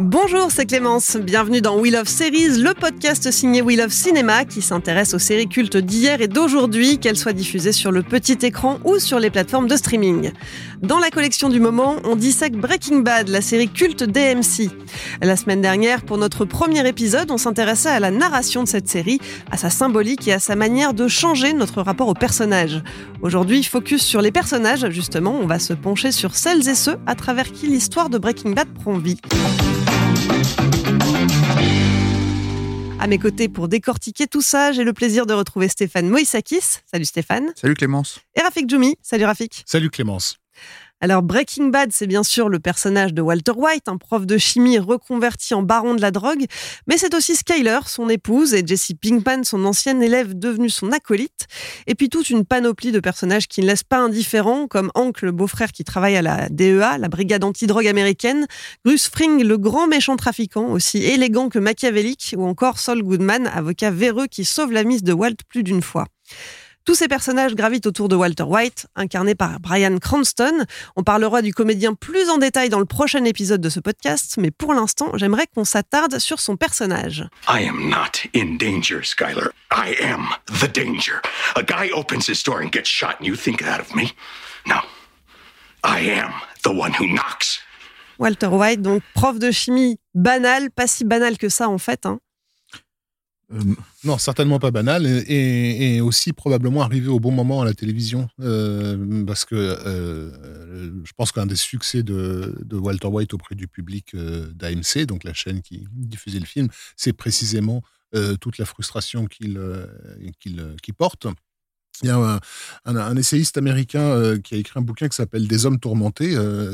Bonjour, c'est Clémence. Bienvenue dans We Love Series, le podcast signé We Love Cinéma qui s'intéresse aux séries cultes d'hier et d'aujourd'hui, qu'elles soient diffusées sur le petit écran ou sur les plateformes de streaming. Dans la collection du moment, on dissèque Breaking Bad, la série culte d'AMC. La semaine dernière, pour notre premier épisode, on s'intéressait à la narration de cette série, à sa symbolique et à sa manière de changer notre rapport aux personnages. Aujourd'hui, focus sur les personnages, justement, on va se pencher sur celles et ceux à travers qui l'histoire de Breaking Bad prend vie. À mes côtés pour décortiquer tout ça, j'ai le plaisir de retrouver Stéphane Moïsakis. Salut Stéphane. Salut Clémence. Et Rafik Djoumi. Salut Rafik. Salut Clémence. Alors Breaking Bad, c'est bien sûr le personnage de Walter White, un prof de chimie reconverti en baron de la drogue, mais c'est aussi Skyler, son épouse, et Jesse Pinkman, son ancienne élève devenue son acolyte, et puis toute une panoplie de personnages qui ne laissent pas indifférents, comme Hank, le beau-frère qui travaille à la DEA, la brigade antidrogue américaine, Bruce Fring, le grand méchant trafiquant, aussi élégant que machiavélique, ou encore Saul Goodman, avocat véreux qui sauve la mise de Walt plus d'une fois. Tous ces personnages gravitent autour de Walter White, incarné par Brian Cranston. On parlera du comédien plus en détail dans le prochain épisode de ce podcast, mais pour l'instant, j'aimerais qu'on s'attarde sur son personnage. I am not in danger, Skyler. I am the danger. A guy opens his door and gets shot, and you think that of me? No. I am the one who knocks. Walter White, donc prof de chimie banal, pas si banal que ça en fait. hein. Euh, non, certainement pas banal, et, aussi probablement arrivé au bon moment à la télévision, euh, parce que euh, je pense qu'un des succès de, Walter White auprès du public d'AMC, donc la chaîne qui diffusait le film, c'est précisément toute la frustration qu'il porte. Il y a un, essayiste américain qui a écrit un bouquin qui s'appelle Des hommes tourmentés.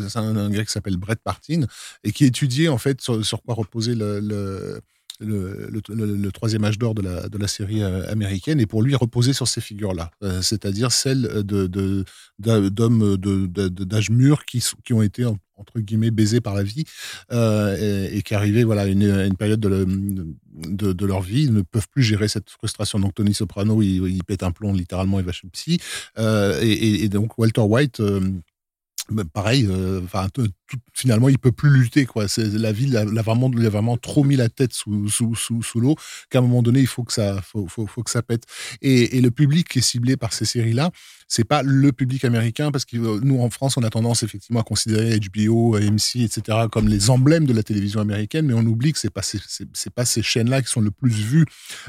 c'est un, un gars qui s'appelle Brett Partin et qui étudiait en fait sur, sur quoi reposait le, le, le, troisième âge d'or de la, série euh, américaine et pour lui reposer sur ces figures-là, Euh, c'est-à-dire celles d'hommes d'âge mûr qui, qui ont été en- entre guillemets baisés par la vie euh, et, qui arrivaient voilà à une, période de, le- de, de leur vie. Ils ne peuvent plus gérer cette frustration. Donc Tony Soprano il, pète un plomb littéralement il va chez le psy et, donc Walter White bah, pareil, euh, finalement, il peut plus lutter, quoi. La vie, l'a, vraiment, l'a vraiment trop mis la tête sous, sous, sous, sous l'eau qu'à un moment donné, il faut que ça, faut, faut, faut que ça pète. Et, le public qui est ciblé par ces séries-là, c'est pas le public américain parce que euh, nous, en France, on a tendance effectivement à considérer HBO, AMC, etc. comme les emblèmes de la télévision américaine, mais on oublie que c'est pas pas ces chaînes-là qui sont le plus vues.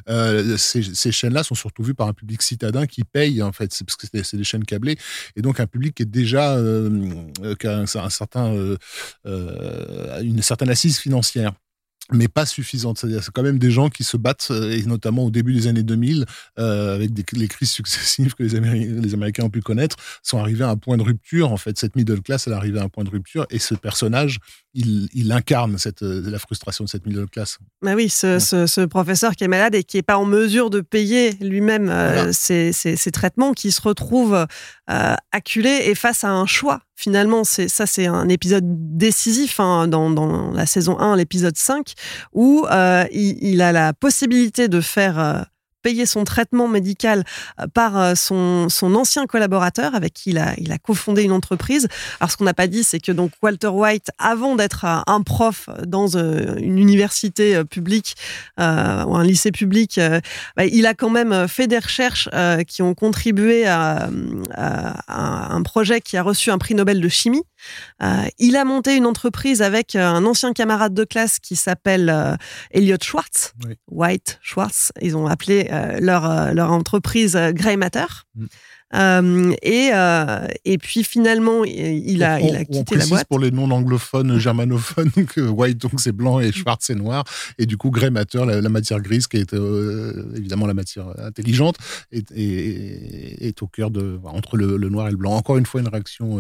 Euh, ces, chaînes-là sont surtout vues par un public citadin qui paye, en fait, parce que c'est, des chaînes câblées et donc un public qui est déjà euh, qui a un, un certain euh, euh, une certaine assise financière mais pas suffisante. C'est-à-dire, c'est quand même des gens qui se battent, et notamment au début des années 2000, euh, avec des, les crises successives que les, Améri- les Américains ont pu connaître, sont arrivés à un point de rupture. En fait, cette middle class, elle est arrivée à un point de rupture, et ce personnage, il, il incarne cette, la frustration de cette middle class. Bah oui, ce, ce- ce professeur qui est malade et qui n'est pas en mesure de payer lui-même euh, Voilà. ses, ses- ses traitements, qui se retrouve euh, acculé et face à un choix. Finalement, c'est ça, c'est un épisode décisif hein, dans, dans la saison 1, l'épisode 5, où euh, il, il a la possibilité de faire euh, payer son traitement médical euh, par euh, son, son ancien collaborateur avec qui il a, il a cofondé une entreprise. Alors, ce qu'on n'a pas dit, c'est que donc Walter White, avant d'être euh, un prof dans une université publique ou un lycée public, bah, il a quand même fait des recherches qui ont contribué à un projet qui a reçu un prix Nobel de chimie. Euh, il a monté une entreprise avec euh, un ancien camarade de classe qui s'appelle euh, Elliot Schwartz, Oui. White Schwartz. Ils ont appelé euh, leur, leur entreprise Grey Matter. Mm. Euh, et, euh, et puis finalement, il a, il on, a on quitté la précise boîte. pour les non-anglophones, germanophones, que White, donc c'est blanc et Schwartz c'est noir. Et du coup, Grey Matter, la, la matière grise, qui est euh, évidemment la matière intelligente, est, est- est au cœur de. entre le, le noir et le blanc. Encore une fois, une réaction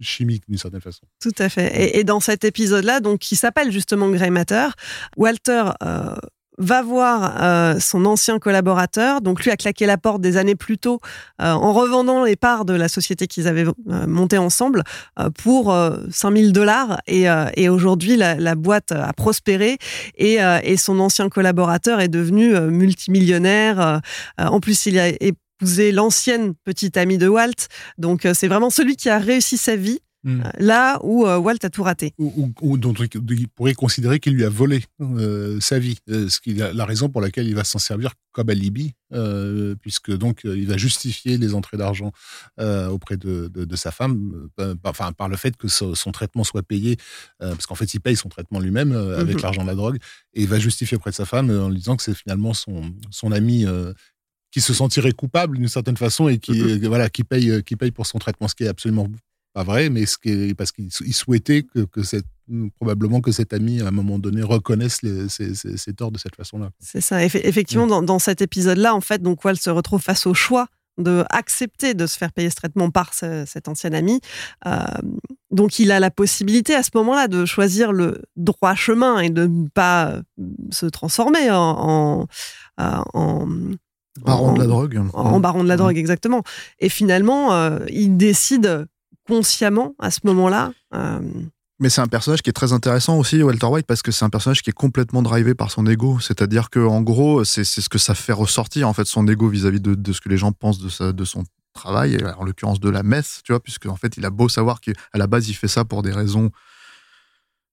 chimique d'une certaine façon. Tout à fait. Et, dans cet épisode-là, donc qui s'appelle justement Grey Matter, Walter euh, va voir euh, son ancien collaborateur, donc lui a claqué la porte des années plus tôt euh, en revendant les parts de la société qu'ils avaient montée ensemble pour euh, 5000 dollars. Et, aujourd'hui, la, boîte a prospéré et, et son ancien collaborateur est devenu multimillionnaire. En plus, il a épousé l'ancienne petite amie de Walt. Donc, euh, c'est vraiment celui qui a réussi sa vie Mm. euh, là où euh, Walt a tout raté. ou, ou- ou dont il pourrait considérer qu'il lui a volé euh, sa vie, euh, ce qui est la raison pour laquelle il va s'en servir comme alibi, euh, puisque donc euh, il va justifier les entrées d'argent euh, auprès de, de- de sa femme, euh, par- enfin par le fait que so- son traitement soit payé, euh, parce qu'en fait il paye son traitement lui-même euh, avec Mhm. l'argent de la drogue, et il va justifier auprès de sa femme euh, en lui disant que c'est finalement son, son ami. Qui se sentirait coupable d'une certaine façon et qui euh, voilà qui paye euh, qui paye pour son traitement ce qui est absolument pas vrai, mais ce qui est, parce qu'il il souhaitait que, que cette, probablement que cet ami, à un moment donné, reconnaisse les- ses, ses- ses torts de cette façon-là. C'est ça. Eff- effectivement, dans, dans cet épisode-là, en fait, donc Walt se retrouve face au choix de accepter de se faire payer ce traitement par ce- cet ancien ami. Euh, donc, il a la possibilité à ce moment-là de choisir le droit chemin et de ne pas se transformer en, en, en- Baron de la en- drogue. en baron de la Mhm. drogue, exactement. Et finalement, euh, il décide consciemment à ce moment-là. euh, Mais c'est un personnage qui est très intéressant aussi, Walter White, parce que c'est un personnage qui est complètement drivé par son ego. C'est-à-dire que en gros, c'est ce que ça fait ressortir en fait son ego vis-à-vis de, de ce que les gens pensent de, sa, de son travail, et en l'occurrence de la messe, tu vois, puisque en fait, il a beau savoir qu'à la base, il fait ça pour des raisons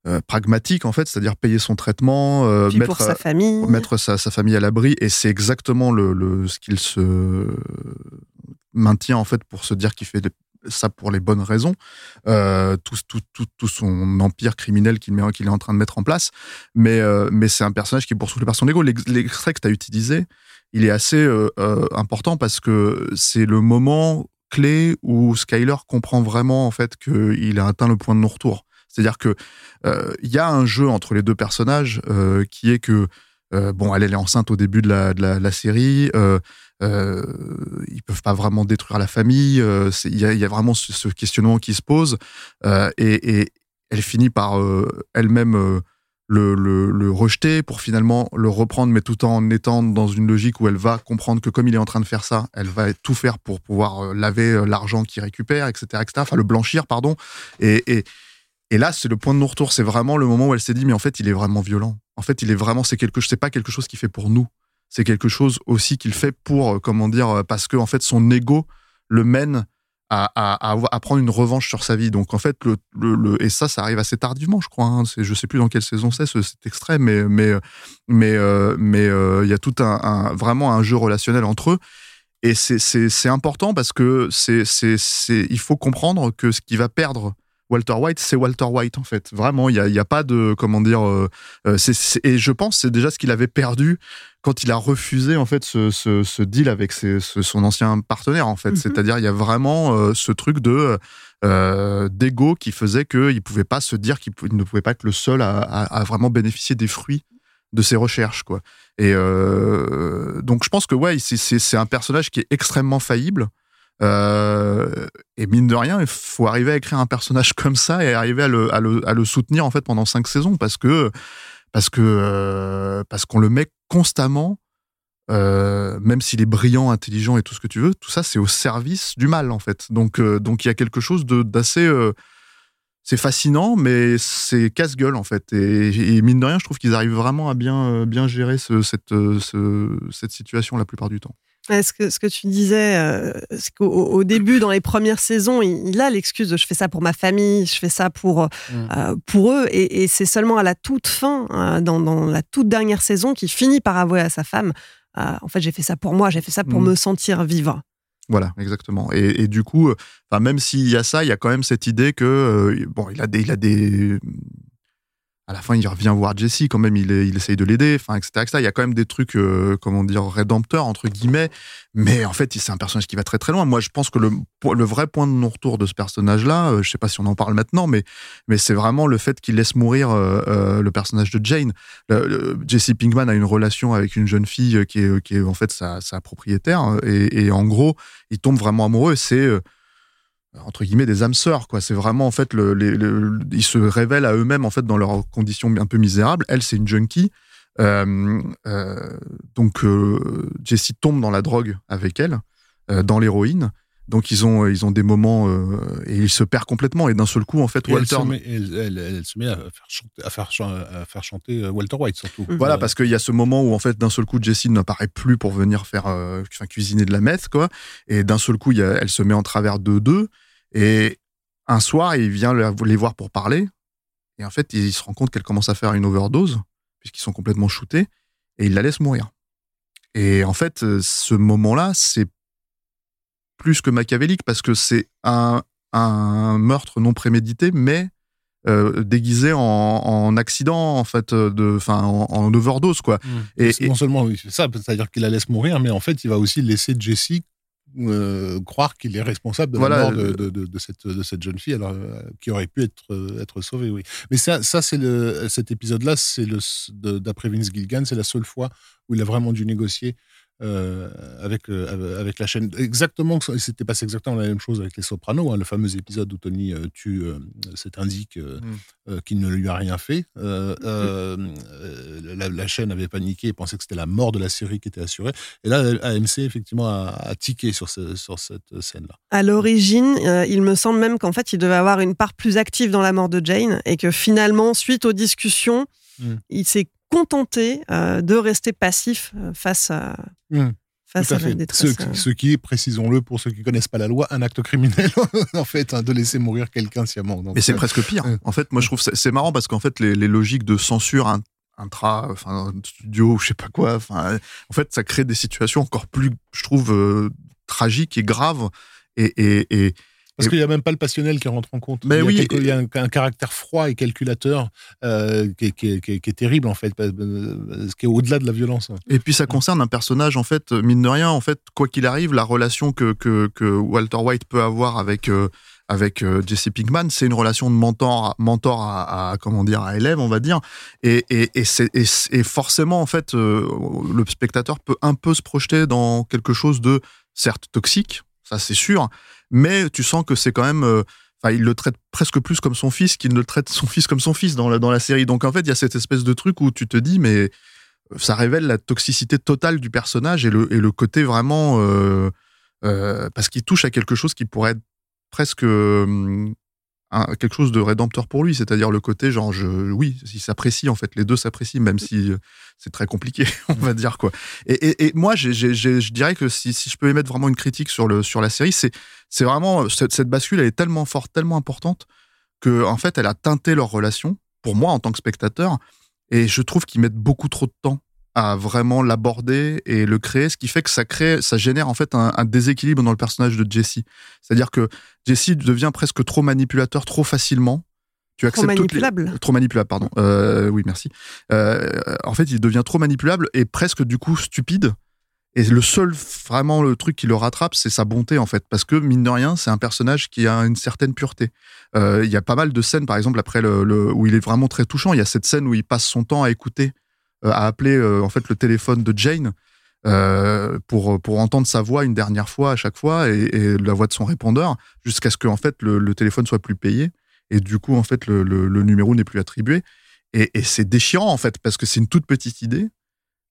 euh, pragmatiques, en fait, c'est-à-dire payer son traitement, euh, mettre, pour sa famille. mettre sa, sa famille à l'abri, et c'est exactement le, le- ce qu'il se maintient en fait pour se dire qu'il fait ça pour les bonnes raisons, euh, tout, tout, tout, tout son empire criminel qu'il met- qu'il est en train de mettre en place. Mais, euh, mais c'est un personnage qui est poursuivi par son ego. L'ex- L'extrait que tu as utilisé, il est assez euh, euh, important parce que c'est le moment clé où Skyler comprend vraiment en fait qu'il a atteint le point de non-retour. C'est-à-dire que euh, il y a un jeu entre les deux personnages euh, qui est que euh, bon, elle, est enceinte au début de la, série. Ils peuvent pas vraiment détruire la famille. Il y, a, vraiment ce, questionnement qui se pose. et, elle finit par elle-même le, rejeter pour finalement le reprendre, mais tout en étant dans une logique où elle va comprendre que comme il est en train de faire ça, elle va tout faire pour pouvoir laver l'argent qu'il récupère, etc., etc. Enfin, le blanchir, pardon. Et, et là, c'est le point de non-retour. C'est vraiment le moment où elle s'est dit, mais en fait, il est vraiment violent. En fait, il est vraiment, c'est quelque, c'est pas quelque chose qu'il fait pour nous. C'est quelque chose aussi qu'il fait pour, euh, comment dire, euh, parce que en fait, son ego le mène à, à, à, prendre une revanche sur sa vie. Donc en fait, le, le, le- et ça, ça arrive assez tardivement, je crois. Hein. Je sais plus dans quelle saison c'est ce- cet extrait, mais mais mais euh, mais euh, il y a tout un, un- vraiment un jeu relationnel entre eux. Et c'est important parce que c'est c'est il faut comprendre que ce qui va perdre Walter White, c'est Walter White en fait. Vraiment, il y a, pas de comment dire. euh, euh, et je pense que c'est déjà ce qu'il avait perdu quand il a refusé en fait ce, ce, ce deal avec ses- ce- son ancien partenaire en fait. Mhm. C'est-à-dire il y a vraiment euh, ce truc de euh, d'ego qui faisait qu'il pouvait pas se dire qu'il ne pouvait pas être le seul à, à- à vraiment bénéficier des fruits de ses recherches quoi. Et donc je pense que ouais, c'est un personnage qui est extrêmement faillible. Euh, et mine de rien, il faut arriver à écrire un personnage comme ça et arriver à le, soutenir en fait pendant cinq saisons parce que parce que euh, parce qu'on le met constamment, euh, même s'il est brillant, intelligent et tout ce que tu veux, tout ça c'est au service du mal en fait. Donc donc il y a quelque chose d'assez c'est fascinant, mais c'est casse-gueule en fait. Et, mine de rien, je trouve qu'ils arrivent vraiment à bien bien gérer ce- cette ce- cette situation la plupart du temps. Ouais, ce, que, ce que tu disais, euh, c'est qu'au au début, dans les premières saisons, il, il a l'excuse de je fais ça pour ma famille, je fais ça pour, euh, pour eux. Et, et c'est seulement à la toute fin, euh, dans, dans la toute dernière saison, qu'il finit par avouer à sa femme euh, En fait, j'ai fait ça pour moi, j'ai fait ça pour Mm. me sentir vivre. Voilà, exactement. Et, et du coup, euh, même s'il y a ça, il y a quand même cette idée que euh, bon, il a des, il a des, à la fin, il revient voir Jesse quand même, il, essaye de l'aider, etc.. Il y a quand même des trucs, euh, comment dire, rédempteurs entre guillemets. Mais en fait, c'est un personnage qui va très très loin. Moi, je pense que le, vrai point de non-retour de ce personnage-là, euh, je sais pas si on en parle maintenant, mais c'est vraiment le fait qu'il laisse mourir euh, euh, le personnage de Jane. Jesse Pinkman a une relation avec une jeune fille qui est, en fait sa, propriétaire euh, et, et en gros, il tombe vraiment amoureux. C'est entre guillemets des âmes sœurs quoi. C'est vraiment en fait ils se révèlent à eux-mêmes en fait dans leurs conditions un peu misérables. Elle c'est une junkie. Euh, euh, donc euh, Jessie tombe dans la drogue avec elle euh, dans l'héroïne donc ils ont ils ont des moments euh, et il se perd complètement. Et d'un seul coup en fait Et elle, Walter se met, elle, elle- elle se met à faire chanter, à faire, chan- à faire chanter euh, Walter White surtout. Voilà, Euh, parce qu'il y a ce moment où en fait d'un seul coup Jessie n'apparaît plus pour venir faire, euh, enfin, cuisiner de la meth quoi, et d'un seul coup il y a- elle se met en travers de deux, et un soir il vient les voir pour parler, et en fait il se rend compte qu'elle commence à faire une overdose puisqu'ils sont complètement shootés, et il la laisse mourir. Et en fait euh, ce moment-là c'est plus que machiavélique parce que c'est un, un meurtre non prémédité, mais euh, déguisé en, en accident en fait euh, de enfin en, en overdose quoi Et, et, et- non seulement il fait ça, c'est-à-dire qu'il la laisse mourir, mais en fait, il va aussi laisser Jesse euh, croire qu'il est responsable de Voilà, la mort de, de- de- de cette, de cette jeune fille, alors, euh, qui aurait pu être, être sauvée, oui. Mais ça, ça c'est le, cet épisode-là, c'est le, d'après Vince Gilligan, c'est la seule fois où il a vraiment dû négocier euh, avec, euh, avec la chaîne. Exactement, il s'était passé exactement la même chose avec les Sopranos, hein, le fameux épisode où Tony euh, tue euh, cet indique euh, Mm. euh, qui ne lui a rien fait. Euh, euh, euh, la, la chaîne avait paniqué et pensait que c'était la mort de la série qui était assurée. Et là, AMC, effectivement, a, a tiqué sur, ce- sur cette scène-là. À l'origine, euh, il me semble même qu'en fait, il devait avoir une part plus active dans la mort de Jane et que finalement, suite aux discussions, Mm. il s'est contenté euh, de rester passif euh, face à, Mm. face à à la détresse. Ce, qui- ce qui est, précisons-le, pour ceux qui connaissent pas la loi, un acte criminel, en fait, hein, de laisser mourir quelqu'un sciemment. Donc, Mais c'est euh, presque pire. euh. En fait, moi, je trouve c'est c'est marrant parce qu'en fait, les, les logiques de censure in- intra, enfin, studio, je sais pas quoi, enfin, en fait, ça crée des situations encore plus, je trouve, euh, tragiques et graves. Et, et, et Parce qu'il n'y a même pas le passionnel qui rentre en compte. Mais il y a, oui, quelque- et- il y a un, un caractère froid et calculateur euh, qui, est, qui est- qui est- qui est terrible, en fait, euh, ce qui est au-delà de la violence. Et puis ça concerne un personnage, en fait, mine de rien, en fait, quoi qu'il arrive, la relation que, que, que Walter White peut avoir avec, euh, avec Jesse Pinkman, c'est une relation de mentor, à, mentor à, à, comment dire, à élève, on va dire. Et, et, et, c'est- et, c'est- et forcément, en fait, euh, le spectateur peut un peu se projeter dans quelque chose de, certes, toxique, ça c'est sûr, mais tu sens que c'est quand même... euh, Enfin, il le traite presque plus comme son fils qu'il ne le traite son fils comme son fils dans la, série. Donc en fait, il y a cette espèce de truc où tu te dis, mais ça révèle la toxicité totale du personnage et le, côté vraiment euh, euh, parce qu'il touche à quelque chose qui pourrait être presque euh, un- quelque chose de rédempteur pour lui, c'est-à-dire le côté genre je oui, il s'apprécie en fait, les deux s'apprécient même si euh, c'est très compliqué, on va dire quoi. Et, et, moi, je dirais que si, si je peux émettre vraiment une critique sur le sur la série, c'est c'est vraiment cette, cette bascule, elle est tellement forte, tellement importante que en fait, elle a teinté leur relation pour moi en tant que spectateur. Et je trouve qu'ils mettent beaucoup trop de temps à vraiment l'aborder et le créer, ce qui fait que ça crée, ça génère en fait un, un déséquilibre dans le personnage de Jesse. C'est-à-dire que Jesse devient presque trop manipulateur trop facilement. Tu Trop les- manipulable. Trop manipulable, pardon. Euh, oui, merci. Euh, en fait, il devient trop manipulable et presque du coup stupide. Et le seul, vraiment, le truc qui le rattrape, c'est sa bonté, en fait. Parce que, mine de rien, c'est un personnage qui a une certaine pureté. Euh, Il y a pas mal de scènes, par exemple, après le, le- où il est vraiment très touchant. Il y a cette scène où il passe son temps à écouter, euh, à appeler, euh, en fait, le téléphone de Jane. euh, pour, pour entendre sa voix une dernière fois à chaque fois et, la voix de son répondeur jusqu'à ce que fait le, le téléphone soit plus payé et du coup en fait le, numéro n'est plus attribué et, c'est déchirant en fait parce que c'est une toute petite idée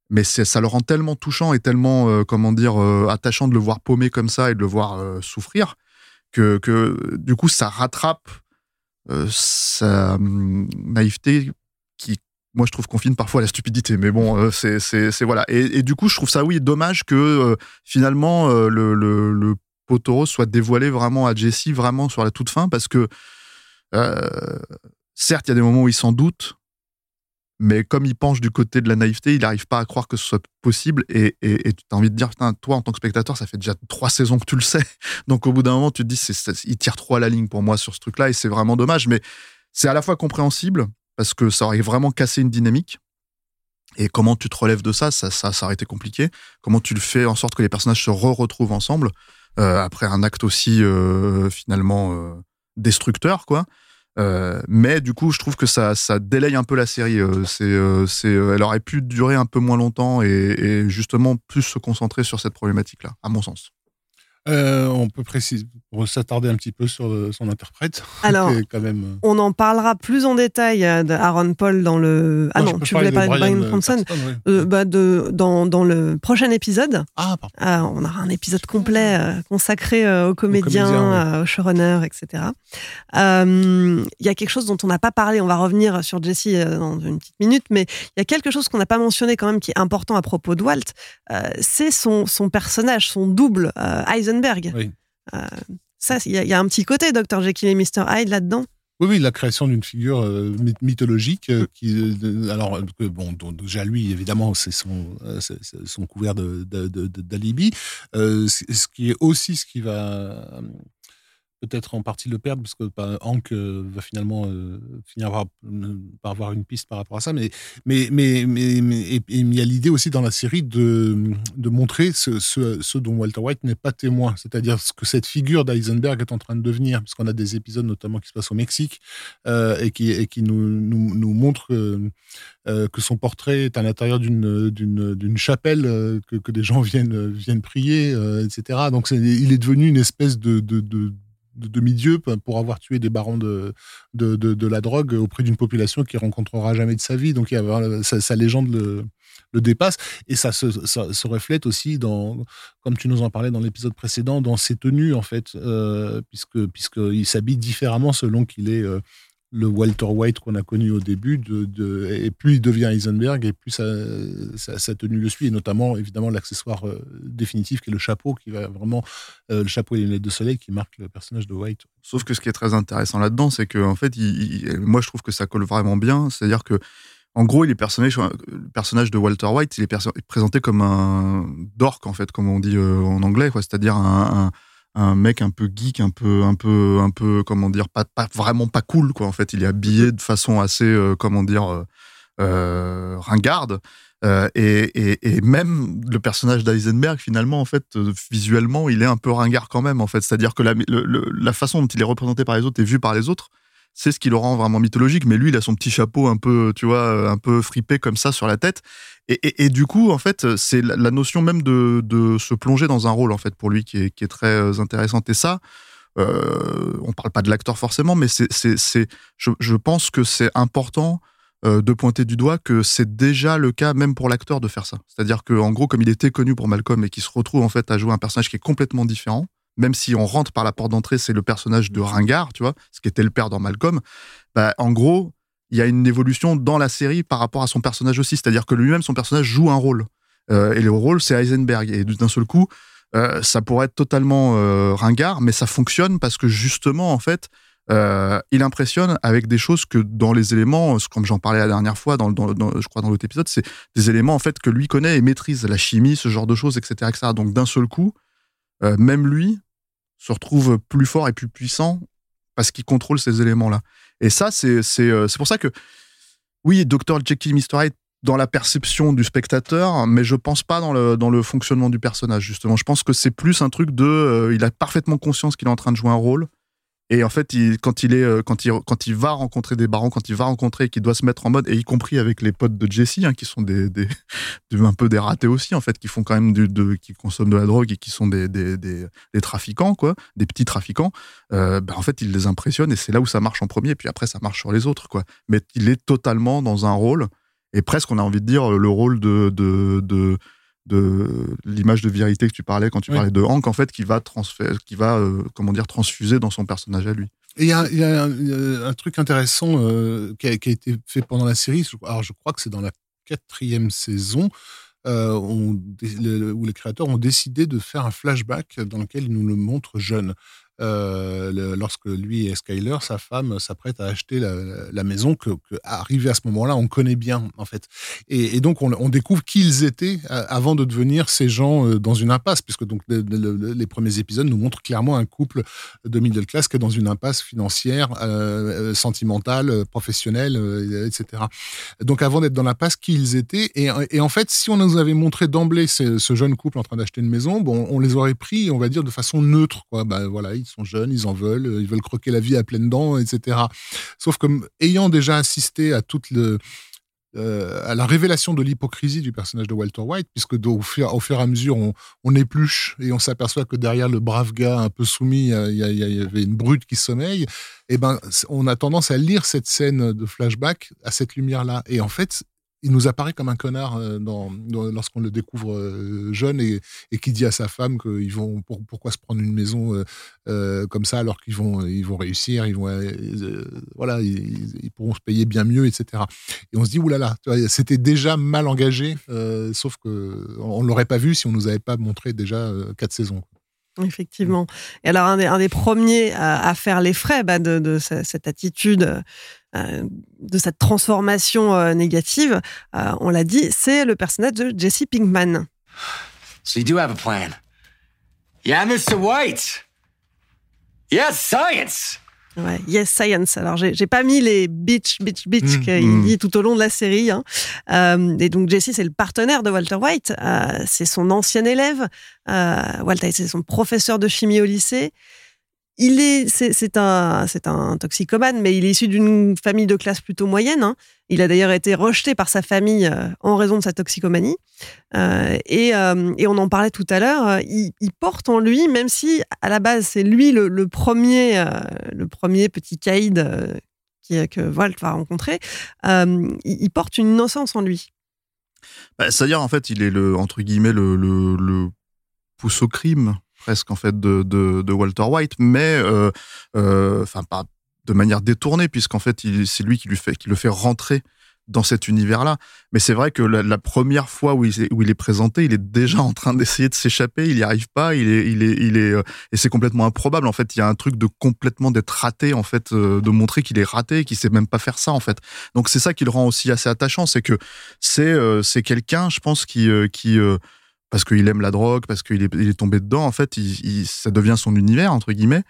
mais ça le rend tellement touchant et tellement comment dire attachant de le voir paumer comme ça et de le voir souffrir que, que du coup ça rattrape sa hum, naïveté qui moi je trouve confine parfois à la stupidité mais bon euh, c'est voilà et, du coup je trouve ça oui dommage que euh, finalement euh, le, le, le poteau rose soit dévoilé vraiment à Jesse vraiment sur la toute fin parce que certes il y a des moments où il s'en doute mais comme il penche du côté de la naïveté, il n'arrive pas à croire que ce soit possible. Et tu as envie de dire, putain, toi, en tant que spectateur, ça fait déjà trois saisons que tu le sais. Donc au bout d'un moment, tu te dis, il tire trop à la ligne pour moi sur ce truc-là, et c'est vraiment dommage. Mais c'est à la fois compréhensible, parce que ça aurait vraiment cassé une dynamique. Et comment tu te relèves de ça, ça, ça, ça aurait été compliqué. Comment tu le fais en sorte que les personnages se re-retrouvent ensemble euh, après un acte aussi euh, finalement euh, destructeur, quoi. Mais du coup, je trouve que ça, ça délaye un peu la série. C'est, elle aurait pu durer un peu moins longtemps et, et justement plus se concentrer sur cette problématique-là, à mon sens. Euh, on peut préciser, pour s'attarder un petit peu sur euh, son interprète. Alors, quand même... Euh, on en parlera plus en détail d'Aaron Paul dans le. Ah non, tu voulais parler de Brian, Cranston, bah de, dans, dans, le prochain épisode. Ah, pardon. on aura un épisode complet consacré aux comédiens, aux, showrunners, etc. Il y a quelque chose dont on n'a pas parlé, on va revenir sur Jesse dans une petite minute, mais il y a quelque chose qu'on n'a pas mentionné quand même qui est important à propos de Walt, c'est son, son personnage, son double, Oui. Euh, ça, il y, a un petit côté Dr. Jekyll et Mr. Hyde là-dedans. Oui, oui, la création d'une figure euh, mythologique euh, qui, alors bon, déjà lui évidemment c'est son son couvert de d'alibi. ce qui est aussi ce qui va peut-être en partie le perdre parce que bah, Hank euh, va finalement euh, finir par, avoir une piste par rapport à ça. Mais mais mais mais, il y a l'idée aussi dans la série de, de montrer ce, dont Walter White n'est pas témoin. C'est-à-dire ce que cette figure d'Eisenberg est en train de devenir puisqu'on a des épisodes notamment qui se passent au Mexique euh, et qui et qui nous nous, nous montrent que son portrait est à l'intérieur d'une d'une chapelle que, que des gens viennent viennent prier etc donc il est devenu une espèce de de demi-dieu pour avoir tué des barons de, de, de, la drogue auprès d'une population qui rencontrera jamais de sa vie. Donc, sa, légende le, le, dépasse. Et ça se, se, reflète aussi dans, comme tu nous en parlais dans l'épisode précédent, dans ses tenues, en fait, euh, puisque puisqu'il s'habille différemment selon qu'il est euh, le Walter White qu'on a connu au début, et plus il devient Heisenberg, et plus sa, tenue le suit, et notamment évidemment l'accessoire euh, définitif qui est le chapeau, qui va vraiment euh, le chapeau et les lunettes de soleil qui marque le personnage de White. Sauf que ce qui est très intéressant là-dedans, c'est que en fait, moi je trouve que ça colle vraiment bien, c'est-à-dire que en gros, personnage, le personnage de Walter White, il est présenté comme un dork en fait, comme on dit euh, en anglais, c'est-à-dire un mec un peu geek, un peu, un peu, un peu, comment dire, pas, pas vraiment pas cool, quoi. En fait, il est habillé de façon assez, euh, comment dire, euh, euh ringarde. Et, et, même le personnage d'Eisenberg, finalement, en fait, visuellement, il est un peu ringard quand même, en fait. C'est-à-dire que la, la façon dont il est représenté par les autres et vu par les autres, c'est ce qui le rend vraiment mythologique. Mais lui, il a son petit chapeau un peu, tu vois, un peu fripé comme ça sur la tête. Et, du coup, en fait, c'est la, notion même de, se plonger dans un rôle, en fait, pour lui, qui est, très euh, intéressante. Et ça, euh, on parle pas de l'acteur forcément, mais c'est, je, je, pense que c'est important euh, de pointer du doigt que c'est déjà le cas même pour l'acteur de faire ça. C'est-à-dire que, en gros, comme il était connu pour Malcolm et qu'il se retrouve en fait à jouer un personnage qui est complètement différent, même si on rentre par la porte d'entrée, c'est le personnage de Ringard, tu vois, ce qui était le père dans Malcolm. Bah, en gros, il y a une évolution dans la série par rapport à son personnage aussi. C'est-à-dire que lui-même, son personnage joue un rôle. Euh, et le rôle, c'est Heisenberg. Et d'un seul coup, euh, ça pourrait être totalement euh, ringard, mais ça fonctionne parce que justement, en fait, il impressionne avec des choses que dans les éléments, comme j'en parlais la dernière fois, dans, je crois dans l'autre épisode, c'est des éléments en fait que lui connaît et maîtrise, la chimie, ce genre de choses, etc. etc. Donc d'un seul coup, même lui se retrouve plus fort et plus puissant parce qu'il contrôle ces éléments-là. Et ça, c'est euh, pour ça que, oui, Dr. Jekyll Mr. Hyde dans la perception du spectateur, mais je pense pas dans le, dans le fonctionnement du personnage, justement. Je pense que c'est plus un truc de. Euh, il a parfaitement conscience qu'il est en train de jouer un rôle. Et en fait, quand, il est, euh, quand, il, quand il va rencontrer des barons, quand il va rencontrer, qu'il doit se mettre en mode, et y compris avec les potes de Jesse, hein, qui sont des, des, un peu des ratés aussi, en fait, qui font quand même du, qui consomment de la drogue et qui sont des, des, des, des trafiquants, quoi, des petits trafiquants, euh, ben, en fait, il les impressionne et c'est là où ça marche en premier, puis après, ça marche sur les autres, quoi. Mais il est totalement dans un rôle, et presque, on a envie de dire, le rôle de, de, de de l'image de vérité que tu parlais quand tu parlais de Hank, en fait, qui va, transférer, qui va euh, comment dire, transfuser dans son personnage à lui. Et il y a, un, truc intéressant euh, qui, a, été fait pendant la série. Alors, je crois que c'est dans la quatrième saison. Euh, où les créateurs ont décidé de faire un flashback dans lequel ils nous le montrent jeune. Euh, lorsque lui et Skyler, sa femme, s'apprêtent à acheter la, maison que, que, arrivé à ce moment-là, on connaît bien en fait. Et, donc on, découvre qui ils étaient euh, avant de devenir ces gens euh, dans une impasse, puisque donc le- le- le- les premiers épisodes nous montrent clairement un couple de middle class qui est dans une impasse financière, sentimentale, professionnelle, etc. Donc avant d'être dans l'impasse, qui ils étaient. Et, en fait, si on nous avait montré d'emblée ce, ce jeune couple en train d'acheter une maison, bon, on les aurait pris, on va dire, de façon neutre. Quoi. Ben, voilà, ils sont jeunes, ils en veulent, euh, ils veulent croquer la vie à pleines dents, etc. Sauf que ayant déjà assisté à toute le euh, à la révélation de l'hypocrisie du personnage de Walter White, puisque au, fur, au fur et à mesure, on, on épluche et on s'aperçoit que derrière le brave gars un peu soumis, il y, y avait une brute qui sommeille. Et ben, c- on a tendance à lire cette scène de flashback à cette lumière-là. Et en fait, il nous apparaît comme un connard euh, lorsqu'on le découvre euh, jeune et, qui dit à sa femme qu'ils vont pour- pourquoi se prendre une maison euh, comme ça alors qu'ils vont ils vont réussir, ils vont voilà ils, pourront se payer bien mieux, etc. Et on se dit oulala, c'était déjà mal engagé, sauf que on, l'aurait pas vu si on nous avait pas montré déjà quatre saisons. Effectivement. Et alors, un des, premiers à, faire les frais bah, de, de ce- cette attitude, de cette transformation euh, négative, euh, on l'a dit, c'est le personnage de Jesse Pinkman. So you do have a plan. Yeah, Mr. White. Yes, science. Ouais, yes, science. Alors, j'ai j'ai pas mis les bitch, bitch, bitch Mmh, qu'il mmh. dit tout au long de la série. hein. Euh, et donc, Jesse, c'est le partenaire de Walter White. Euh, c'est son ancien élève. Euh, Walter, c'est son professeur de chimie au lycée. Il est, c'est un, c'est un toxicomane, mais il est issu d'une famille de classe plutôt moyenne. hein. Il a d'ailleurs été rejeté par sa famille euh, en raison de sa toxicomanie. Euh, et, euh, et on en parlait tout à l'heure. il, porte en lui, même si à la base c'est lui le, premier, le premier petit caïd que Walt va rencontrer. il, porte une innocence en lui. Bah, C'est-à-dire, en fait, il est le, entre guillemets, le, le, le pouce au crime, presque, en fait, de, de, Walter White, mais, euh, euh, enfin, pas de manière détournée, puisqu'en fait, c'est lui qui, lui fait, qui le fait rentrer dans cet univers-là. Mais c'est vrai que la, première fois où il, est, où il est présenté, il est déjà en train d'essayer de s'échapper, il n'y arrive pas, il est, il est, il est, euh, et c'est complètement improbable. En fait, il y a un truc de complètement d'être raté, en fait, de montrer qu'il est raté, qu'il sait même pas faire ça, en fait. Donc c'est ça qui le rend aussi assez attachant, c'est que c'est quelqu'un, je pense, qui qui parce qu'il aime la drogue, parce qu'il est, il est tombé dedans, en fait, il, il- ça devient son univers entre guillemets.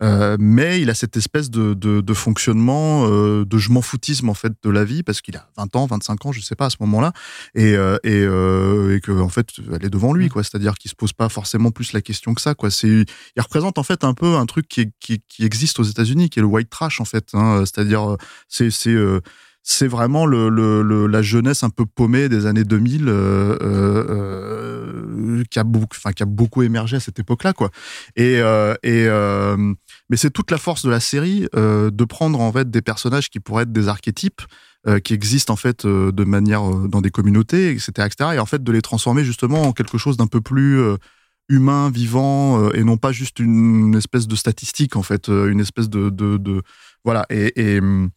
Euh, mais il a cette espèce de, de, de fonctionnement, euh, de je m'en foutisme en fait de la vie parce qu'il a 20 ans, 25 ans, je sais pas à ce moment-là, et euh, et, euh, et que en fait elle est devant lui quoi. C'est-à-dire qu'il se pose pas forcément plus la question que ça quoi. C'est il représente en fait un peu un truc qui, qui, qui existe aux États-Unis, qui est le white trash en fait. Hein, C'est-à-dire euh, c'est c'est euh, vraiment le, le, le- la jeunesse un peu paumée des années 2000 euh, euh, qui a beaucoup enfin qui a beaucoup émergé à cette époque-là quoi. Et euh, et euh, mais c'est toute la force de la série euh, de prendre en fait des personnages qui pourraient être des archétypes euh, qui existent en fait euh, de manière euh, dans des communautés etc etc et en fait de les transformer justement en quelque chose d'un peu plus euh, humain, vivant, euh, et non pas juste une espèce de statistique, en fait, euh, une espèce de... de, de voilà, et... et hum,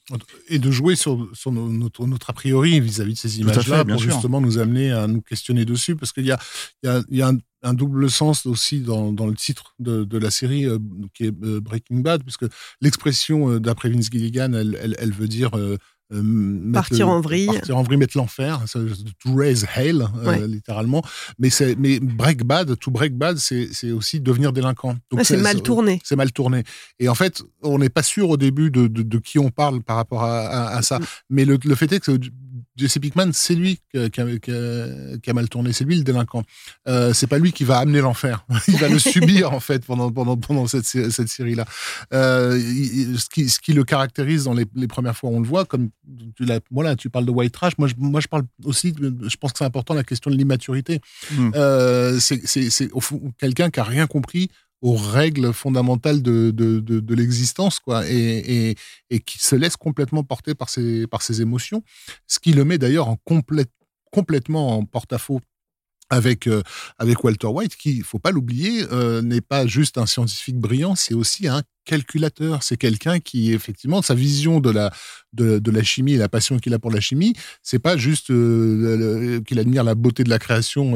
Et de jouer sur, sur notre, notre a priori vis-à-vis de ces images-là pour sûr. justement nous amener à nous questionner dessus. Parce qu'il y a, y a, y a un, un double sens aussi dans, dans le titre de, de la série euh, qui est Breaking Bad, puisque l'expression d'après Vince Gilligan, elle, elle, elle veut dire euh, euh, Partir en vrille. Partir en vrille, mettre l'enfer, ça, to raise hell, euh, littéralement. Mais, break bad, to break bad, c'est, aussi devenir délinquant. C'est mal tourné. C'est mal tourné. Et en fait, on n'est pas sûr au début de, de, de qui on parle par rapport à, à- à ça. Mm. Mais le, le fait est que Jesse Pickman, c'est lui qui a, qui a- qui a- qui a mal tourné, c'est lui le délinquant. Euh, c'est pas lui qui va amener l'enfer. Il va le subir en fait pendant pendant pendant cette sé- cette série là. Euh, il- ce qui ce qui le caractérise dans les, les premières fois où on le voit, comme tu voilà, tu parles de white trash. Moi je, moi je parle aussi. Je pense que c'est important la question de l'immaturité. Mm. Euh, c'est quelqu'un qui a rien compris aux règles fondamentales de, de, de, de l'existence, quoi, et, et, et qui se laisse complètement porter par ses, par ses émotions, ce qui le met d'ailleurs en complète, complètement en porte-à-faux avec euh, avec Walter White qui il faut pas l'oublier euh, n'est pas juste un scientifique brillant c'est aussi un calculateur. C'est quelqu'un qui effectivement sa vision de la de, la chimie et la passion qu'il a pour la chimie c'est pas juste euh, qu'il admire la beauté de la création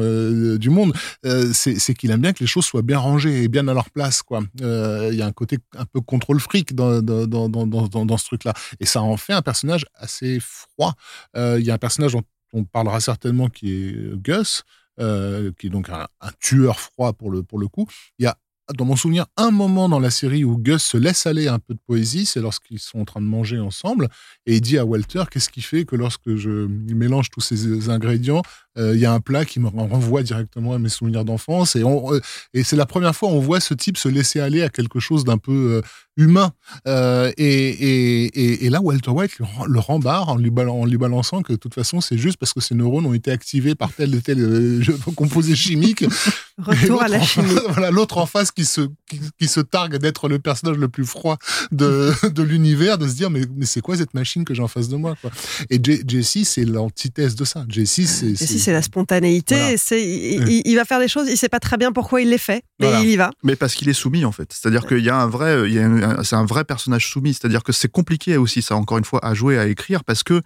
du monde. Euh, c'est qu'il aime bien que les choses soient bien rangées et bien à leur place il y a un côté un peu contrôle fric dans dans dans dans, ce truc là et ça en fait un personnage assez froid. Il y a un personnage dont on parlera certainement qui est Gus euh, qui est donc un, tueur froid pour le, pour le coup. Il y a, dans mon souvenir, un moment dans la série où Gus se laisse aller un peu de poésie, c'est lorsqu'ils sont en train de manger ensemble, et il dit à Walter, qu'est-ce qui fait que lorsque je mélange tous ces ingrédients, euh, il y a un plat qui me renvoie directement à mes souvenirs d'enfance, et, euh, et c'est la première fois où on voit ce type se laisser aller à quelque chose d'un peu humain. Euh, et, et, et, et là, Walter White le, le rembarre en lui, bal- en lui balançant que de toute façon, c'est juste parce que ses neurones ont été activés par tel et tel euh, composé chimique. Retour à la en- chimie. voilà, l'autre en face qui se, qui, qui se targue d'être le personnage le plus froid de, de l'univers, de se dire, mais, mais c'est quoi cette machine que j'ai en face de moi, quoi. Et J- Jesse, c'est l'antithèse de ça. Jesse, c'est. Et si c'est la spontanéité, Voilà. c'est, il, il- il va faire des choses, il sait pas très bien pourquoi il les fait, mais Voilà. il y va. Mais parce qu'il est soumis en fait. C'est-à-dire qu'il y a un vrai, il y a un- c'est un vrai personnage soumis. C'est-à-dire que c'est compliqué aussi ça encore une fois à jouer, à écrire parce que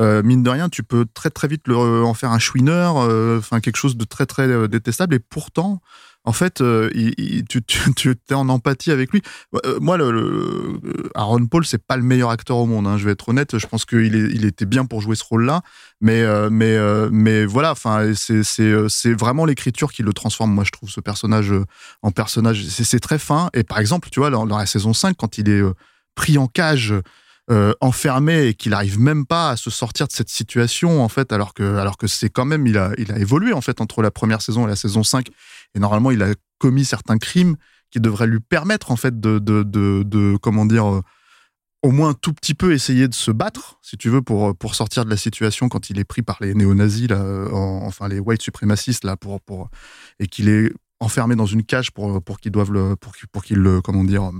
euh, mine de rien, tu peux très très vite le, en faire un chouineur, euh, enfin quelque chose de très très euh, détestable. Et pourtant, en fait, euh, tu, tu, es en empathie avec lui. Euh, moi, le, le- Aaron Paul, c'est pas le meilleur acteur au monde. hein, je vais être honnête. Je pense qu'il était bien pour jouer ce rôle-là, mais euh, mais euh, mais voilà. Enfin, c'est euh, vraiment l'écriture qui le transforme. Moi, je trouve ce personnage euh, en personnage. C'est très fin. Et par exemple, tu vois, dans, dans la saison 5, quand il est euh, pris en cage. Euh, enfermé et qu'il arrive même pas à se sortir de cette situation en fait alors que alors que c'est quand même il a il a évolué en fait entre la première saison et la saison 5 et normalement il a commis certains crimes qui devraient lui permettre en fait de de de, comment dire euh, au moins un tout petit peu essayer de se battre si tu veux pour pour sortir de la situation quand il est pris par les néo-nazis là en- enfin les white suprémacistes là pour pour et qu'il est enfermé dans une cage pour pour qu'ils doivent le pour pour qu'il le comment dire euh,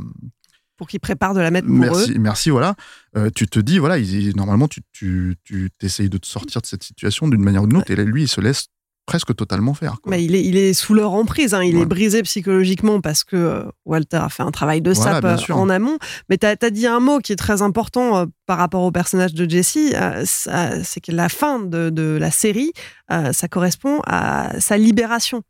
Pour qu'il prépare de la mettre pour merci, eux. merci, voilà. Euh, tu te dis, voilà, il- normalement, tu, tu, tu essayes de te sortir de cette situation d'une manière ou d'une autre, et lui, il se laisse presque totalement faire. quoi. Mais il est, il est sous leur emprise, hein. il Ouais. est brisé psychologiquement parce que euh, Walter a fait un travail de Voilà, sape bien euh, en amont. Mais tu as, dit un mot qui est très important par rapport au personnage de Jesse, ça- c'est que la fin de, de la série, ça correspond à sa libération.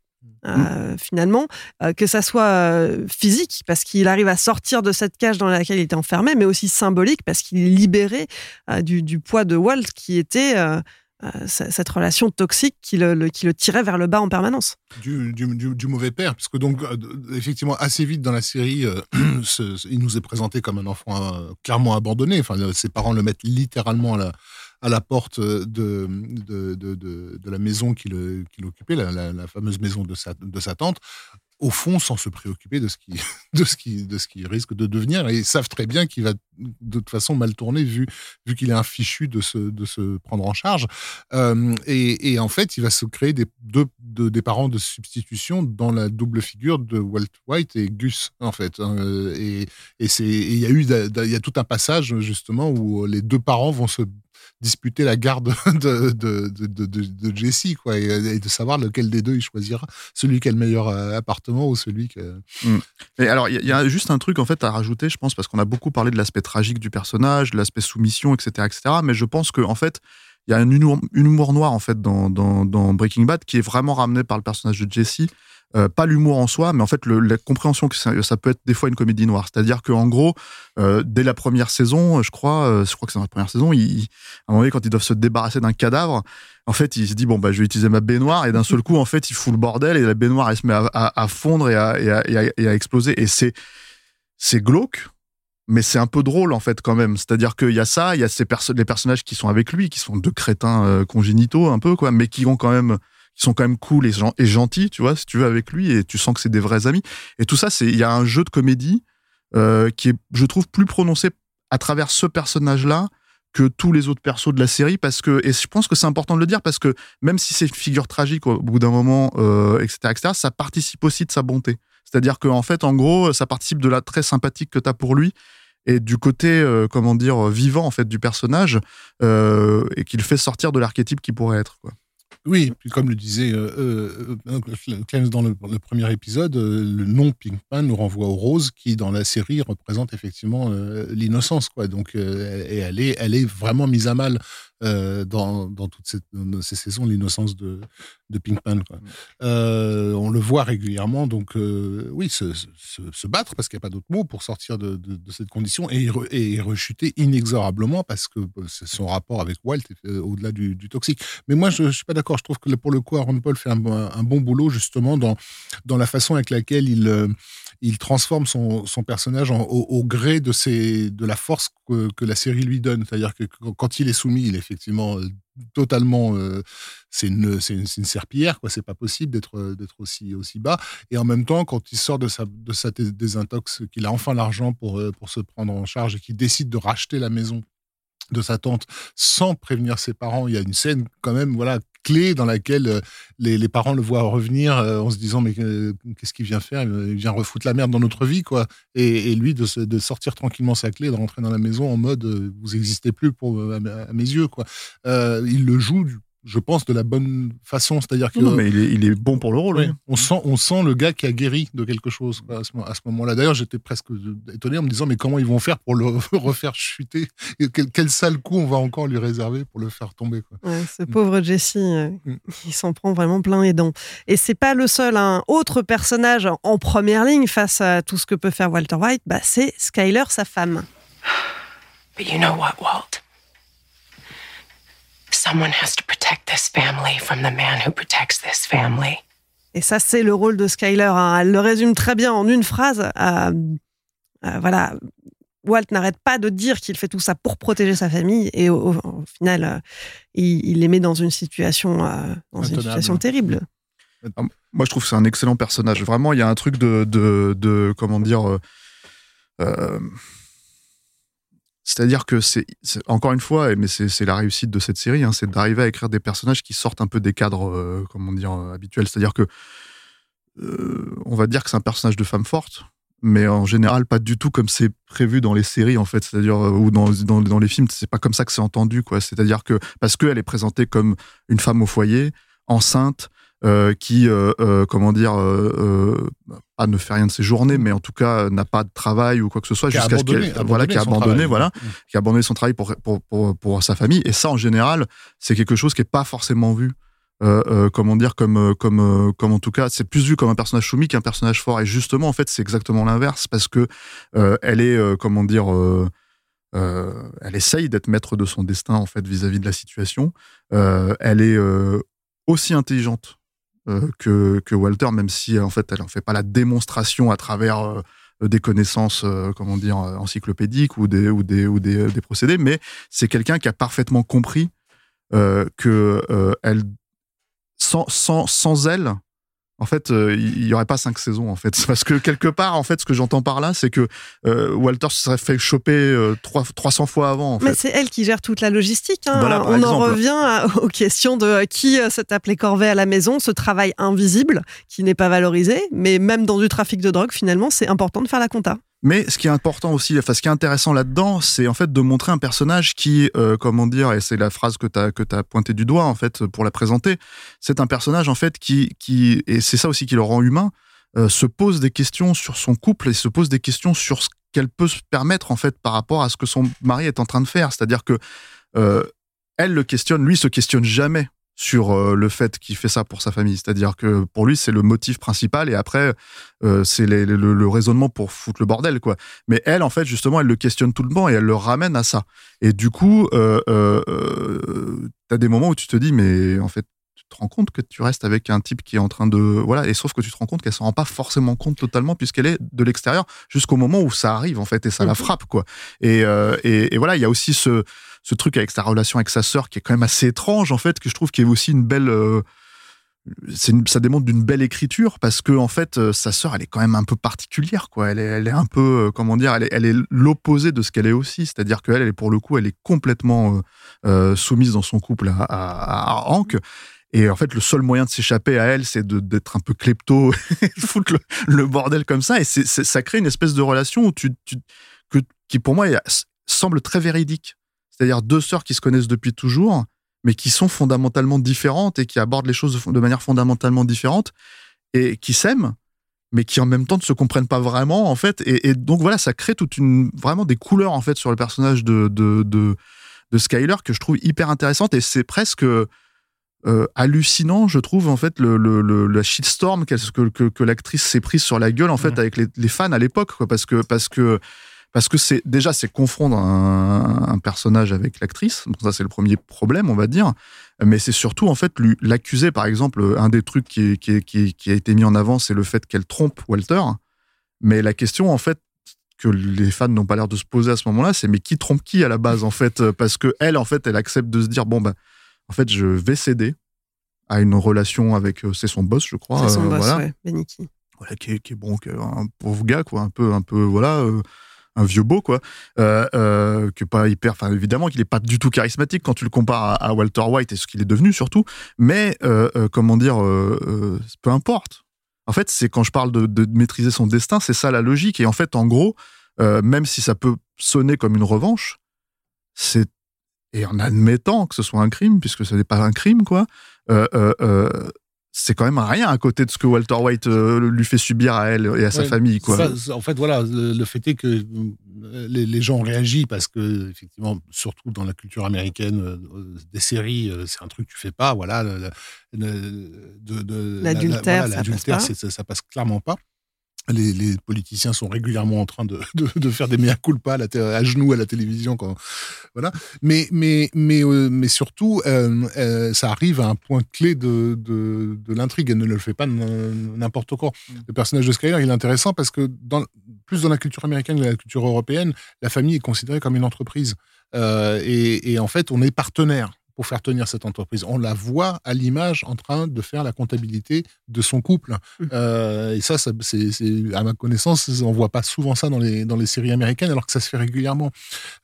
Euh, finalement, euh, que ça soit euh, physique, parce qu'il arrive à sortir de cette cage dans laquelle il était enfermé, mais aussi symbolique, parce qu'il est libéré euh, du, du poids de Walt, qui était euh, euh, cette relation toxique qui le, le- qui le tirait vers le bas en permanence. du, du, du- du mauvais père, puisque donc euh, effectivement assez vite dans la série, euh, ce- ce- il nous est présenté comme un enfant euh, clairement abandonné. Enfin, ses parents le mettent littéralement à la, à la porte de, de, de, de- de la maison qu'il qu'il occupait, la, fameuse maison de sa, de sa tante. Au fond, sans se préoccuper de ce qui, de ce qui, de ce qui risque de devenir, et ils savent très bien qu'il va de toute façon mal tourner vu, vu qu'il est un fichu de se, de se prendre en charge. Euh, et, et en fait, il va se créer des, deux, des parents de substitution dans la double figure de Walt White et Gus, en fait. hein. Euh, Et c'est et il y il y a tout un passage justement où les deux parents vont se disputer la garde de, de, de, quoi, et, et de savoir lequel des deux il choisira, celui qui a le meilleur euh, appartement ou celui que. Et alors, il y, a- juste un truc en fait à rajouter, je pense, parce qu'on a beaucoup parlé de l'aspect tragique du personnage, l'aspect soumission, etc., etc. Mais je pense que en fait, il y a un humour, un humour noir en fait dans, dans, dans Breaking Bad qui est vraiment ramené par le personnage de Jesse. Euh, pas l'humour en soi, mais en fait la compréhension que ça, peut être des fois une comédie noire. C'est-à-dire qu'en gros, euh, dès la première saison, je crois, euh, je crois que c'est dans la première saison, à un moment donné, quand ils doivent se débarrasser d'un cadavre, en fait, il se dit bon bah je vais utiliser ma baignoire et d'un seul coup, en fait, il fout le bordel et la baignoire elle se met à, fondre et à, et à- et à- exploser. Et c'est c'est glauque, mais c'est un peu drôle en fait quand même. C'est-à-dire qu'il y a ça, il y a ces les personnages qui sont avec lui, qui sont deux crétins euh, congénitaux un peu quoi, mais qui ont quand même qui sont quand même cool et, et gentils, tu vois, si tu veux avec lui et tu sens que c'est des vrais amis. Et tout ça, c'est il y a un jeu de comédie euh, qui est, je trouve, plus prononcé à travers ce personnage-là que tous les autres persos de la série parce que et je pense que c'est important de le dire parce que même si c'est une figure tragique au bout d'un moment euh, etc etc ça participe aussi de sa bonté c'est-à-dire qu'en fait en gros ça participe de la très sympathique que tu as pour lui et du côté euh, comment dire vivant en fait du personnage et qu'il fait sortir de l'archétype qui pourrait être quoi. Oui, puis comme le disait euh, euh, Clem dans le, premier épisode, euh, le nom Pinkman nous renvoie aux roses qui, dans la série, représente effectivement euh, l'innocence. quoi. Donc, euh, et elle est, elle est vraiment mise à mal euh, dans, dans toutes ces, dans ces saisons, l'innocence de, de Pinkman. Quoi. Euh, on le voit régulièrement, donc euh, oui, se, se, se battre, parce qu'il n'y a pas d'autre mot, pour sortir de, de, de cette condition et, re- et rechuter inexorablement, parce que son rapport avec Walt est, au-delà du, du toxique. Mais moi, je ne suis pas d'accord. Je trouve que pour le coup, Aaron Paul fait un, bon- un bon boulot, justement, dans, dans la façon avec laquelle il, il transforme son, son personnage en- au, au gré de, ses, de la force que, que la série lui donne. C'est-à-dire que quand- quand il est soumis, il est effectivement totalement. c'est une, une, une serpillière, quoi. C'est pas possible d'être d'être aussi, aussi bas. Et en même temps, quand il sort de sa, de sa dé- désintox, qu'il a enfin l'argent pour, pour se prendre en charge et qu'il décide de racheter la maison de sa tante sans prévenir ses parents. Il y a une scène quand même voilà clé dans laquelle euh, les, les parents le voient revenir euh, en se disant mais euh, qu'est-ce qu'il vient faire? Il vient refoutre la merde dans notre vie quoi. Et, et lui de, de sortir tranquillement sa clé, de rentrer dans la maison en mode vous existez plus pour à, mes- à mes yeux quoi. Il le joue je pense de la bonne façon, c'est-à-dire que Non, mais il est, il est bon pour le rôle. Oui. on sent, on sent le gars qui a guéri de quelque chose à ce, mo- à ce moment-là. D'ailleurs, j'étais presque étonné en me disant mais comment ils vont faire pour le refaire chuter? Et quel, quel sale coup on va encore lui réserver pour le faire tomber quoi. Ouais, ce pauvre Jesse, euh, Mm. il s'en prend vraiment plein les dents. Et c'est pas le seul. Un autre personnage en première ligne face à tout ce que peut faire Walter White, bah, c'est Skyler, sa femme. But you know what, Walt? Someone has to protect this family from the man who protects this family. Et ça, c'est le rôle de Skyler. hein. Elle le résume très bien en une phrase. Euh, euh, voilà. Walt n'arrête pas de dire qu'il fait tout ça pour protéger sa famille et au, au- au final, euh, il, il les met dans une situation, euh, dans une situation terrible. Ah, Moi, je trouve que c'est un excellent personnage. Vraiment, il y a un truc de, de, de- comment dire. euh, euh, C'est-à-dire que c'est encore une fois, mais c'est c'est la réussite de cette série, hein, c'est d'arriver à écrire des personnages qui sortent un peu des cadres, euh, comment dire, euh, habituels. C'est-à-dire que euh, on va dire que c'est un personnage de femme forte, mais en général pas du tout comme c'est prévu dans les séries en fait, c'est-à-dire euh, ou dans, dans, dans les films, c'est pas comme ça que c'est entendu quoi. C'est-à-dire que parce qu'elle est présentée comme une femme au foyer, enceinte, euh, qui, euh, euh, comment dire, pas ne fait rien de ses journées, mais en tout cas n'a pas de travail ou quoi que ce soit, jusqu'à ce qu'elle, voilà, qui a abandonné, travail. voilà, Mm. qui a abandonné son travail pour, pour, pour, pour sa famille. Et ça, en général, c'est quelque chose qui est pas forcément vu. Euh, euh, comment dire comme comme euh, comme en tout cas c'est plus vu comme un personnage soumis qu'un personnage fort et justement en fait c'est exactement l'inverse parce que elle est comment dire elle essaye d'être maître de son destin en fait vis-à-vis de la situation elle est aussi intelligente que, que Walter, même si en fait elle en fait pas la démonstration à travers euh, des connaissances, euh, comment dire, euh, encyclopédiques ou des ou des ou des, procédés, mais c'est quelqu'un qui a parfaitement compris euh, que euh, elle sans, sans, sans elle, en fait, euh, il y aurait pas cinq saisons en fait, parce que quelque part, en fait, ce que j'entends par là, c'est que euh, Walter se serait fait choper euh, trois- 300 fois avant. En Mais c'est elle qui gère toute la logistique. hein. Voilà, On en revient à- aux questions de euh, qui euh, se tape les corvées à la maison, ce travail invisible qui n'est pas valorisé. Mais même dans du trafic de drogue, finalement, c'est important de faire la compta. Mais ce qui est important aussi, enfin ce qui est intéressant là-dedans, c'est en fait de montrer un personnage qui, euh, comment dire, et c'est la phrase que tu as que t'as pointé du doigt en fait pour la présenter, c'est un personnage en fait qui qui et c'est ça aussi qui le rend humain, euh, se pose des questions sur son couple et se pose des questions sur ce qu'elle peut se permettre en fait par rapport à ce que son mari est en train de faire, c'est-à-dire que euh, elle le questionne, lui se questionne jamais sur euh, le fait qu'il fait ça pour sa famille. C'est-à-dire que pour lui, c'est le motif principal et après, euh, c'est le, le raisonnement pour foutre le bordel, quoi. Mais elle, en fait, justement, elle le questionne tout le temps et elle le ramène à ça. Et du coup, euh, t'as des moments où tu te dis, mais en fait, tu te rends compte que tu restes avec un type qui est en train de voilà et sauf que tu te rends compte qu'elle s'en rend pas forcément compte totalement puisqu'elle est de l'extérieur jusqu'au moment où ça arrive en fait et ça la frappe quoi et, et, et voilà il y a aussi ce ce truc avec sa relation avec sa sœur qui est quand même assez étrange en fait que je trouve qui est aussi une belle euh, ça démontre d'une belle écriture parce que en fait euh, sa sœur elle est quand même un peu particulière quoi. Elle est, elle est un peu euh, comment dire elle est, elle l'opposé de ce qu'elle est aussi. C'est-à-dire qu'elle elle est pour le coup elle est complètement soumise dans son couple à, à, Hank. Et en fait le seul moyen de s'échapper à elle c'est d'être un peu klepto et foutre le, bordel comme ça. Et ça crée une espèce de relation où tu, que, qui pour moi semble très véridique c'est-à-dire deux sœurs qui se connaissent depuis toujours mais qui sont fondamentalement différentes et qui abordent les choses de, manière fondamentalement différente et qui s'aiment, mais qui en même temps ne se comprennent pas vraiment en fait. Et, et donc voilà, ça crée toute une vraiment des couleurs en fait sur le personnage de de, de, de Skyler que je trouve hyper intéressante et c'est presque euh, hallucinant, je trouve, en fait, le, le, le- la shitstorm que, que, que l'actrice s'est prise sur la gueule, en fait, avec les, les fans à l'époque, parce que, parce que, parce que c'est, déjà, c'est confondre un, un personnage avec l'actrice. Donc, ça, c'est le premier problème, on va dire. Mais c'est surtout, en fait, l'accuser, par exemple, un des trucs qui, a été mis en avant, c'est le fait qu'elle trompe Walter. Mais la question, en fait, que les fans n'ont pas l'air de se poser à ce moment-là, c'est mais qui trompe qui à la base, en fait? Parce que elle, en fait, elle accepte de se dire, bon, bah, en fait, je vais céder à une relation avec, euh, c'est son boss, je crois. C'est son euh, boss, voilà. ouais, Beniki. Voilà, qui est, qui est bon, qui est un pauvre gars, quoi, un peu, un peu, voilà, euh, un vieux beau, quoi, euh, euh, que pas hyper, enfin, évidemment qu'il est pas du tout charismatique quand tu le compares à, Walter White et ce qu'il est devenu surtout, mais euh, euh, comment dire, euh, peu importe. En fait, c'est quand je parle de, maîtriser son destin, c'est ça la logique. Et en fait, en gros, même si ça peut sonner comme une revanche, c'est et en admettant que ce soit un crime, puisque ce n'est pas un crime, quoi, c'est quand même rien à côté de ce que Walter White euh, lui fait subir à elle et à sa Ouais, famille, quoi. ça, en fait, voilà, le, le fait est que euh, les, les gens ont réagi parce que, effectivement, surtout dans la culture américaine, euh, des séries, euh, c'est un truc que tu fais pas. Voilà, L'adultère, voilà, ça passe pas. c'est- ça, ça passe clairement pas. Les, les politiciens sont régulièrement en train de, de, de faire des mea culpa à, la té- à genoux à la télévision. Quand, voilà. Mais, mais, mais, euh, mais surtout, euh, euh, ça arrive à un point clé de, de, de l'intrigue. Elle ne le fait pas n'importe quand. Le personnage de Skyler, il est intéressant parce que, dans, plus dans la culture américaine que dans la culture européenne, la famille est considérée comme une entreprise. Et, et en fait, on est partenaire pour faire tenir cette entreprise. On la voit à l'image en train de faire la comptabilité de son couple. Euh, et ça, ça c'est, c'est- à ma connaissance, on voit pas souvent ça dans les, dans les séries américaines, alors que ça se fait régulièrement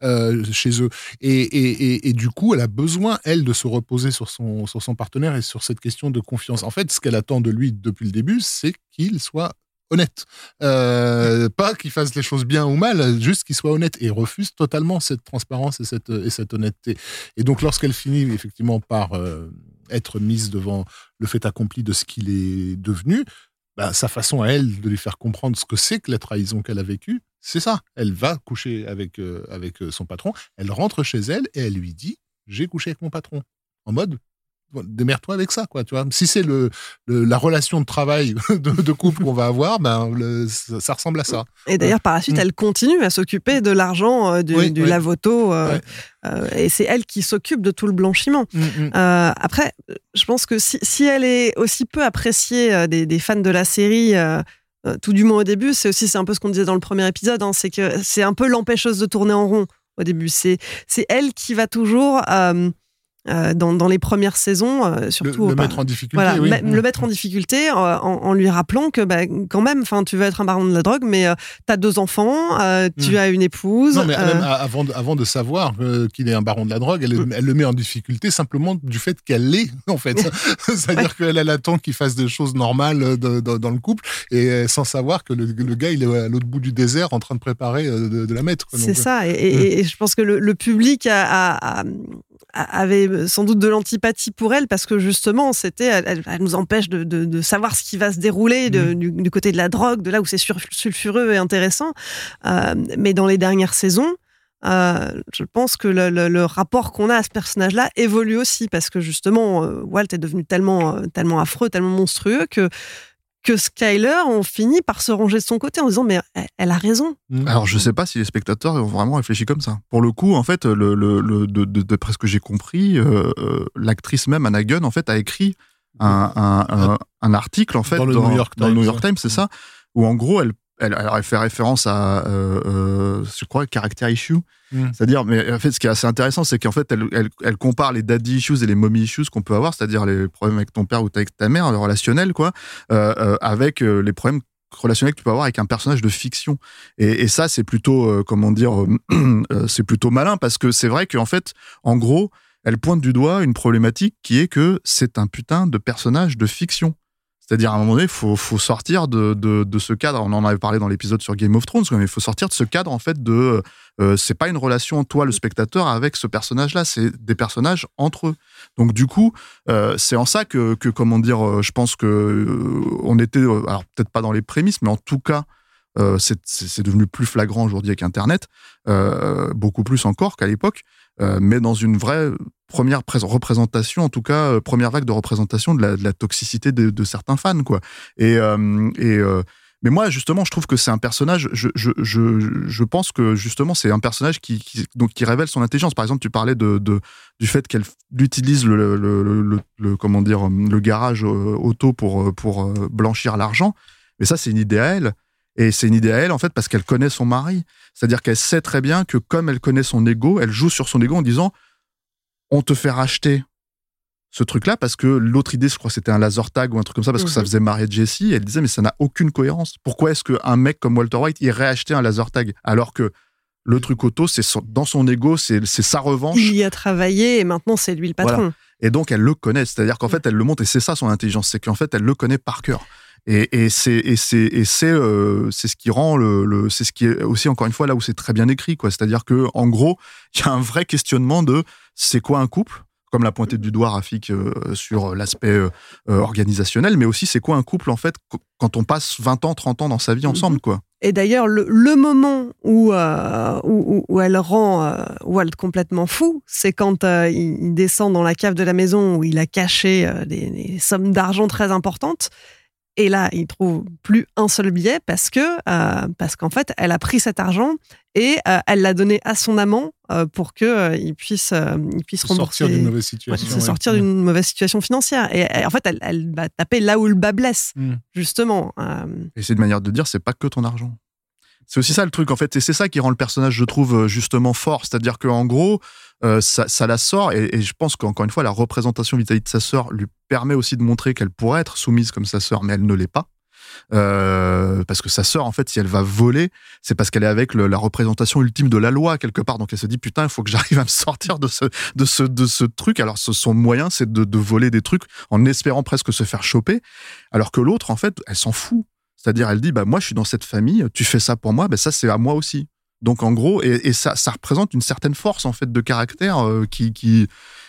euh, chez eux. Et, et, et, et du coup, elle a besoin, elle, de se reposer sur son, sur son partenaire et sur cette question de confiance. En fait, ce qu'elle attend de lui depuis le début, c'est qu'il soit honnête. Euh, pas qu'il fasse les choses bien ou mal, juste qu'il soit honnête et refuse totalement cette transparence et cette, et cette honnêteté. Et donc, lorsqu'elle finit effectivement par euh, être mise devant le fait accompli de ce qu'il est devenu, bah, sa façon à elle de lui faire comprendre ce que c'est que la trahison qu'elle a vécue, c'est ça. Elle va coucher avec, euh, avec son patron, elle rentre chez elle et elle lui dit J'ai couché avec mon patron. En mode démerde-toi avec ça, quoi. Tu vois, si c'est le, le- la relation de travail de, de couple qu'on va avoir, ben le- ça, ça ressemble à ça. Et d'ailleurs, par la suite, Mm. elle continue à s'occuper de l'argent euh, du, Oui, du oui. lavoto. euh, Ouais. euh, et c'est elle qui s'occupe de tout le blanchiment. Mm, mm. Euh, après, je pense que si, si elle est aussi peu appréciée euh, des, des fans de la série, euh, euh, tout du moins au début, c'est aussi c'est un peu ce qu'on disait dans le premier épisode, hein, c'est que c'est un peu l'empêcheuse de tourner en rond au début. C'est c'est elle qui va toujours euh, euh, dans, dans les premières saisons, euh, surtout le mettre en difficulté, voilà, oui. le mettre en difficulté euh, en, en lui rappelant que bah, quand même, enfin, tu veux être un baron de la drogue, mais tu as deux enfants, euh, tu Mm. as une épouse. Non, mais euh, même a- avant, avant de savoir euh, qu'il est un baron de la drogue, elle, Mm. elle le met en difficulté simplement du fait qu'elle l'est, en fait. C'est-à-dire qu'elle elle attend qu'il fasse des choses normales euh, de- de- dans le couple, et euh, sans savoir que le, le gars, il est à l'autre bout du désert en train de préparer euh, de, de la mettre. C'est ça, et, et- Mm. et je pense que le, le public a- a- a- avait sans doute de l'antipathie pour elle parce que justement, c'était, elle, nous empêche de, de- de savoir ce qui va se dérouler de- Mm. du, du côté de la drogue, de là où c'est sulfureux et intéressant. Euh, mais dans les dernières saisons, euh, je pense que le, le- le rapport qu'on a à ce personnage-là évolue aussi parce que justement, euh, Walt est devenu tellement, tellement affreux, tellement monstrueux que que Skyler, on finit par se ranger de son côté en disant mais elle, elle a raison. Mm. Alors, je sais pas si les spectateurs ont vraiment réfléchi comme ça. Pour le coup, en fait, le, le, le- de, ce que j'ai compris, euh, euh, l'actrice même, Anna Gunn, en fait, a écrit un, un, un, un article, en fait, Dans le New York dans le Times, New York ouais. Times, c'est ça, où en gros, elle, elle, elle fait référence à, euh, euh, je crois, character issue. Mm. C'est-à-dire, mais en fait, ce qui est assez intéressant, c'est qu'en fait, elle, elle, elle compare les daddy issues et les mommy issues qu'on peut avoir, c'est-à-dire les problèmes avec ton père ou avec ta mère, le relationnel, quoi, euh, avec les problèmes relationnels que tu peux avoir avec un personnage de fiction. Et, et ça, c'est plutôt, euh, comment dire, euh, c'est plutôt malin parce que c'est vrai qu'en fait, en gros, elle pointe du doigt une problématique qui est que c'est un putain de personnage de fiction. C'est-à-dire, à un moment donné, il faut, sortir de, de, ce cadre. On en avait parlé dans l'épisode sur Game of Thrones, mais il faut sortir de ce cadre, en fait, de. Euh, c'est pas une relation, toi, le spectateur, avec ce personnage-là. C'est des personnages entre eux. Donc, du coup, euh, c'est en ça que, que, comment dire, euh, je pense que euh, on était. euh, alors, peut-être pas dans les prémices, mais en tout cas. c'est devenu plus flagrant aujourd'hui avec Internet, beaucoup plus encore qu'à l'époque, euh, mais dans une vraie première pré- représentation, en tout cas euh, première vague de représentation de la, toxicité de, certains fans, quoi. Et, euh, mais moi, justement, je trouve que c'est un personnage. Je, je, je, je pense que justement, c'est un personnage qui, donc, qui révèle son intelligence. Par exemple, tu parlais de, du fait qu'elle utilise le, comment dire le garage auto pour pour blanchir l'argent. Mais ça, c'est une idée à elle. Et c'est une idée à elle, en fait, parce qu'elle connaît son mari. C'est-à-dire qu'elle sait très bien que comme elle connaît son ego, elle joue sur son ego en disant on te fait racheter ce truc-là parce que l'autre idée, je crois que c'était un laser tag ou un truc comme ça, parce que ça Mhm. faisait marrer Jesse. Et elle disait, mais ça n'a aucune cohérence. Pourquoi est-ce qu'un mec comme Walter White irait acheter un laser tag alors que le truc auto, c'est dans son ego, c'est c'est sa revanche? Il y a travaillé et maintenant c'est lui le patron. Voilà. Et donc, elle le connaît. C'est-à-dire qu'en fait, elle le montre, et c'est ça son intelligence, c'est qu'en fait, elle le connaît par cœur. Et, et c'est c'est euh, c'est ce qui rend le, le c'est ce qui est aussi encore une fois là où c'est très bien écrit quoi. C'est-à-dire que en gros, il y a un vrai questionnement de c'est quoi un couple comme l'a pointé du doigt Rafik euh, sur l'aspect euh, euh, organisationnel, mais aussi c'est quoi un couple en fait qu- quand on passe 20 ans, 30 ans dans sa vie ensemble quoi. Et d'ailleurs, le, le moment où, euh, où, elle rend euh, Walt complètement fou, c'est quand euh, il descend dans la cave de la maison où il a caché des, des sommes d'argent très importantes. Et là, il trouve plus un seul billet parce que euh, parce qu'en fait, elle a pris cet argent et euh, elle l'a donné à son amant euh, pour que euh, il puisse euh, il puisse rembourser Sortir d'une mauvaise situation. se ouais. sortir d'une mauvaise situation financière. Et, et en fait, elle, elle va taper là où le bas blesse, Mm. justement. Euh, Et c'est une manière de dire, c'est pas que ton argent. C'est aussi ça le truc en fait, et c'est ça qui rend le personnage, je trouve, euh, justement fort. C'est-à-dire qu'en gros, euh, ça, la sort, et, je pense qu'encore une fois, la représentation vis-à-vis de sa sœur lui permet aussi de montrer qu'elle pourrait être soumise comme sa sœur, mais elle ne l'est pas. Euh, parce que sa sœur, en fait, si elle va voler, c'est parce qu'elle est avec la représentation ultime de la loi quelque part. Donc elle se dit putain, il faut que j'arrive à me sortir de ce de ce de ce truc. Alors ce- son moyen, c'est de, de voler des trucs en espérant presque se faire choper, alors que l'autre, en fait, elle s'en fout. C'est-à-dire, elle dit, bah, moi, je suis dans cette famille, tu fais ça pour moi, bah, ça, c'est à moi aussi. Donc, en gros, et, et ça, ça représente une certaine force, en fait, de caractère euh, qui, qui,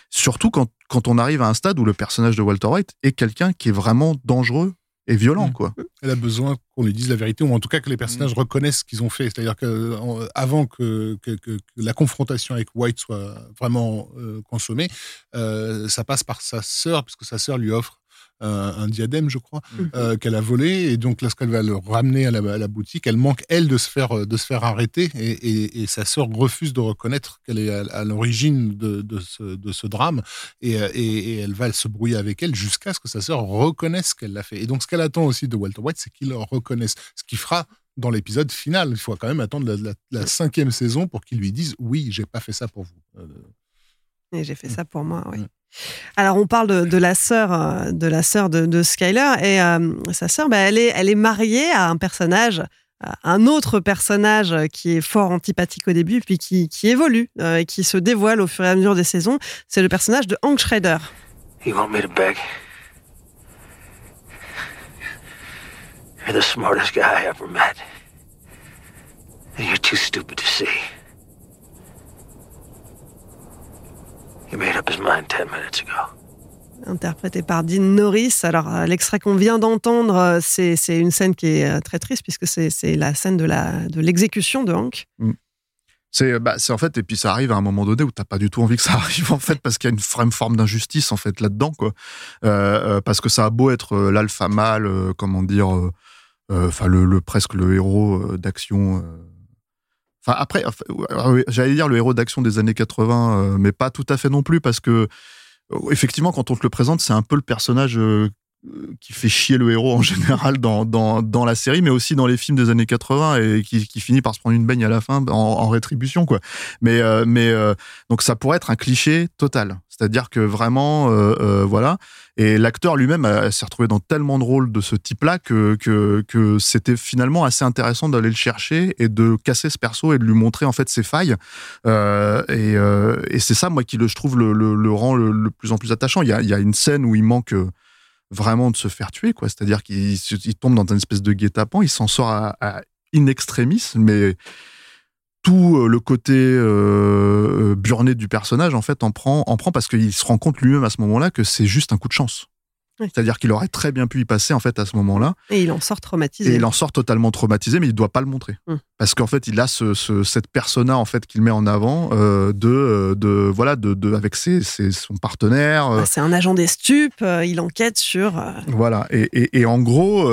surtout quand, quand on arrive à un stade où le personnage de Walter White est quelqu'un qui est vraiment dangereux et violent, Mm. quoi. Elle a besoin qu'on lui dise la vérité, ou en tout cas que les personnages Mm. reconnaissent ce qu'ils ont fait. C'est-à-dire que en- avant que, que, que- que la confrontation avec White soit vraiment euh, consommée, euh, ça passe par sa sœur, puisque sa sœur lui offre un, un diadème, je crois, Mm. euh, qu'elle a volé. Et donc, lorsqu'elle va le ramener à la, à la boutique, elle manque, elle, de se faire, de se faire arrêter. Et, et- et sa sœur refuse de reconnaître qu'elle est à, à l'origine de, de ce, de ce drame. Et, euh, et- et elle va se brouiller avec elle jusqu'à ce que sa sœur reconnaisse qu'elle l'a fait. Et donc, ce qu'elle attend aussi de Walter White, c'est qu'il le reconnaisse. Ce qu'il fera dans l'épisode final. Il faut quand même attendre la, la- la cinquième saison pour qu'il lui dise Oui, j'ai pas fait ça pour vous. Euh, Et j'ai fait ça pour moi, oui. Mm. Alors, on parle de, de la sœur, euh, de la sœur de, Skyler, et euh, sa sœur, bah, elle, est, mariée à un personnage, un autre personnage qui est fort antipathique au début, puis qui, évolue euh, et qui se dévoile au fur et à mesure des saisons. C'est le personnage de Hank Schrader. You're the smartest guy I ever met. And you're too stupid to. Interprété par Dean Norris. Alors, euh, l'extrait qu'on vient d'entendre, euh, c'est c'est une scène qui est euh, très triste, puisque c'est c'est la scène de la- de l'exécution de, Hank. C'est bah, c'est en fait, et puis ça arrive à un moment donné où t'as pas du tout envie que ça arrive, en fait, parce qu'il y a une vraie forme d'injustice, en fait, là-dedans, quoi. Euh, parce que ça a beau être euh, l'alpha mâle, euh, comment dire, enfin, le, le- presque le héros euh, d'action. Euh. Enfin, après, enfin, ouais, j'allais dire le héros d'action des années 80, euh, mais pas tout à fait non plus, parce que, euh, effectivement, quand on te le présente, c'est un peu le personnage euh, euh, qui fait chier le héros en général dans, dans, la série, mais aussi dans les films des années 80 et qui, finit par se prendre une baigne à la fin en, rétribution, quoi. Mais, euh, mais euh, donc ça pourrait être un cliché total. C'est-à-dire que vraiment, euh, euh, voilà. Et l'acteur lui-même euh, s'est retrouvé dans tellement de rôles de ce type-là que, que, c'était finalement assez intéressant d'aller le chercher et de casser ce perso et de lui montrer en fait ses failles. Euh, et euh, c'est ça, moi, qui le, je trouve le, le, le rend le, le plus en plus attachant. Il y a, il y a une scène où il manque. Vraiment de se faire tuer, quoi. C'est-à-dire qu'il tombe dans une espèce de guet-apens, il s'en sort à, à in extremis, mais tout euh, le côté euh, burné du personnage, en fait, en prend, en prend parce qu'il se rend compte lui-même à ce moment-là que c'est juste un coup de chance. Oui. C'est-à-dire qu'il aurait très bien pu y passer, en fait, à ce moment-là. Et il en sort traumatisé. Et il en sort totalement traumatisé, mais il doit pas le montrer. Mm. Parce qu'en fait, il a ce, ce- cette persona en fait qu'il met en avant euh, de, euh, de voilà de, de avec ses, ses- son partenaire. euh, Ah, c'est un agent des stupes, euh, il enquête sur. voilà. Et, et, et en gros,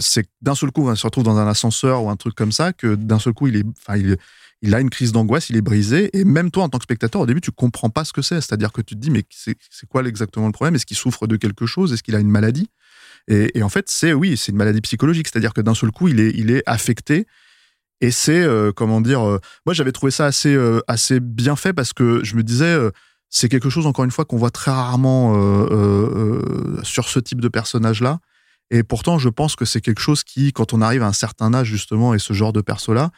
c'est d'un seul coup, on se retrouve dans un ascenseur ou un truc comme ça, que d'un seul coup, il est, enfin, il, il a une crise d'angoisse, il est brisé. Et même toi, en tant que spectateur, au début, tu comprends pas ce que c'est. C'est-à-dire que tu te dis, mais c'est quoi exactement le problème? Est-ce qu'il souffre de quelque chose? Est-ce qu'il a une maladie? Et, en fait, c'est oui, c'est une maladie psychologique. C'est-à-dire que d'un seul coup, il est, il est affecté. Et c'est, euh, comment dire, euh, moi j'avais trouvé ça assez, euh, assez bien fait parce que je me disais, c'est quelque chose, encore une fois, qu'on voit très rarement sur ce type de personnage-là. Et pourtant, je pense que c'est quelque chose qui, quand on arrive à un certain âge, justement, et ce genre de perso-là,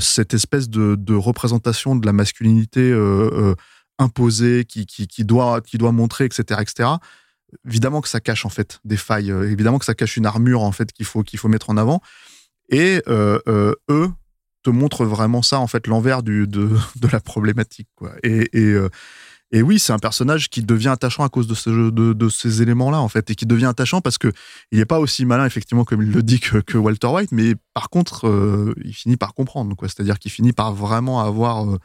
cette espèce de, représentation de la masculinité euh, euh, imposée, qui, doit, qui doit montrer, etc., etc., évidemment que ça cache, en fait, des failles. euh, évidemment que ça cache une armure, en fait, qu'il faut, faut mettre en avant. Et euh, euh, eux te montrent vraiment ça, en fait, l'envers de, la problématique. Quoi. Et, euh, et oui, c'est un personnage qui devient attachant à cause de, ce, de, de ces éléments-là, en fait, et qui devient attachant parce que il n'est pas aussi malin, effectivement, comme il le dit que, Walter White, mais par contre, euh, il finit par comprendre. quoi. C'est-à-dire qu'il finit par vraiment avoir euh,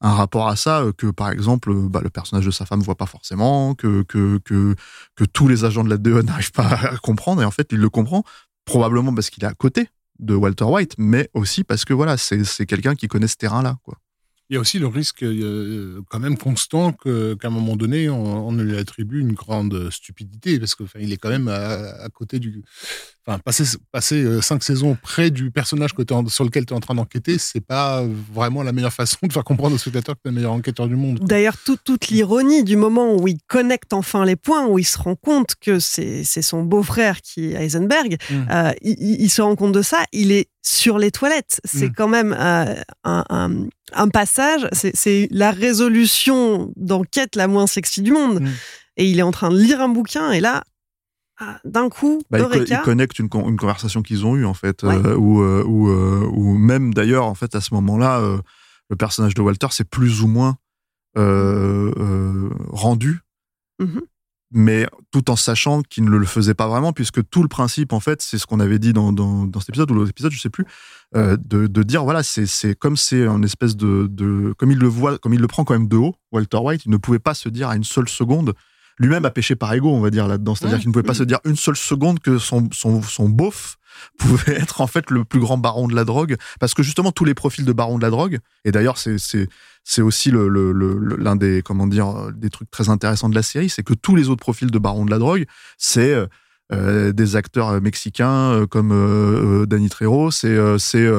un rapport à ça euh, que, par exemple, bah, le personnage de sa femme voit pas forcément, que, que, tous les agents de la DE n'arrivent pas à comprendre, et en fait, il le comprend, probablement parce qu'il est à côté de Walter White, mais aussi parce que voilà, c'est quelqu'un qui connaît ce terrain-là. quoi. Il y a aussi le risque euh, quand même constant qu'à un moment donné, on, on lui attribue une grande stupidité, parce qu'il il est quand même à, à côté du... Enfin, passer, passer euh, cinq saisons près du personnage que t'es en- sur lequel tu es en train d'enquêter, c'est pas vraiment la meilleure façon de faire comprendre au spectateur que tu es le meilleur enquêteur du monde. D'ailleurs, tout- toute l'ironie du moment où il connecte enfin les points, où il se rend compte que c'est son beau-frère qui est Heisenberg, Mm. euh, il, se rend compte de ça, il est sur les toilettes. C'est Mm. quand même euh, un, un- un passage, c'est- la résolution d'enquête la moins sexy du monde. Mm. Et il est en train de lire un bouquin, et là, ah, d'un coup, Bah, Eureka. il connecte une, con- une conversation qu'ils ont eue en fait, Ouais. euh, euh, euh, même d'ailleurs en fait à ce moment-là, le personnage de Walter c'est plus ou moins rendu, Mhm. Mais tout en sachant qu'il ne le faisait pas vraiment, puisque tout le principe en fait, c'est ce qu'on avait dit dans, dans, cet épisode ou l'autre épisode, je sais plus, euh, de, de dire voilà, c'est comme c'est un espèce de, de comme il le voit, comme il le prend quand même de haut, Walter White, il ne pouvait pas se dire à une seule seconde lui-même a péché par ego, on va dire là-dedans. C'est-à-dire qu'il ne pouvait pas se dire une seule seconde que son, son, son beauf pouvait être en fait le plus grand baron de la drogue, parce que justement tous les profils de baron de la drogue, et d'ailleurs c'est aussi le le- le- le- l'un des comment dire des trucs très intéressants de la série, c'est que tous les autres profils de baron de la drogue, c'est euh, des acteurs mexicains euh, comme euh, Danny Trejo, c'est c'est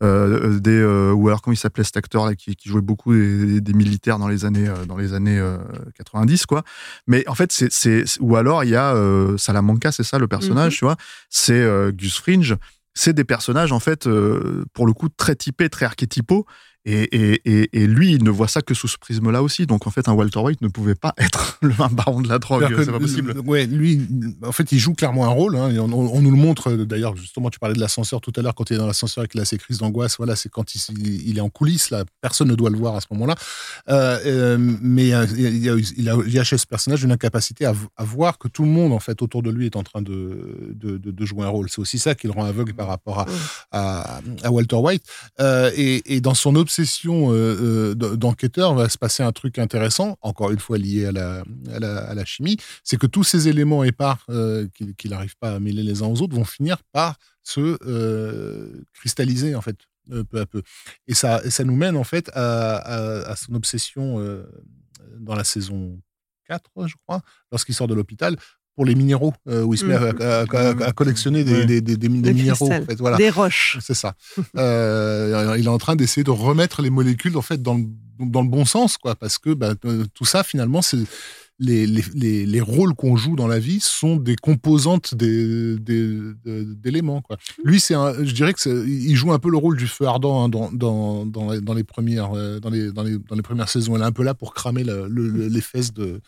des ou alors comment il s'appelait cet acteur là qui, qui jouait beaucoup des, des militaires dans les années dans les années euh, 90 quoi. Mais en fait c'est c'est ou alors il y a Salamanca, c'est ça le personnage, Mhm. tu vois, c'est Gus Fringe, c'est des personnages en fait pour le coup très typés, très archétypaux. Et, et, et, et lui, il ne voit ça que sous ce prisme-là aussi. Donc, en fait, un Walter White ne pouvait pas être le baron de la drogue. C'est pas possible. le- Ouais, lui, en fait, il joue clairement un rôle. hein, et on, nous le montre. euh, D'ailleurs, justement, tu parlais de l'ascenseur tout à l'heure. Quand il est dans l'ascenseur et qu'il a ses crises d'angoisse, voilà, c'est quand il, il est en coulisses. Là, personne ne doit le voir à ce moment-là. Euh, euh, mais euh, il, y a, il, a, il y a chez ce personnage une incapacité à, à voir que tout le monde, en fait, autour de lui est en train de, de, de- de jouer un rôle. C'est aussi ça qui le rend aveugle par rapport à, à, à Walter White. Euh, et, et dans son obsession euh, euh, d'enquêteur, va se passer un truc intéressant, encore une fois lié à la, à la, chimie, c'est que tous ces éléments épars euh, qu'il n'arrive pas à mêler les uns aux autres vont finir par se euh, cristalliser en fait peu à peu. Et ça, ça nous mène en fait à, à- son obsession dans la saison 4, je crois, lorsqu'il sort de l'hôpital pour les minéraux, euh, où il se met à, à- à- à collectionner des, Ouais. des, des- des- des Des minéraux. cristals, En fait, voilà. des roches. C'est ça. Euh, il est en train d'essayer de remettre les molécules en fait dans le, dans le bon sens, quoi, parce que bah, euh, tout ça finalement c'est les, les, les, les rôles qu'on joue dans la vie sont des composantes des, des- de- d'éléments. Quoi. Lui, c'est je dirais que c'est- il joue un peu le rôle du feu ardent hein, dans, dans, dans, les- dans les premières, euh, dans, les, dans, les, dans les premières saisons. Elle est un peu là pour cramer le- le- le- les fesses de,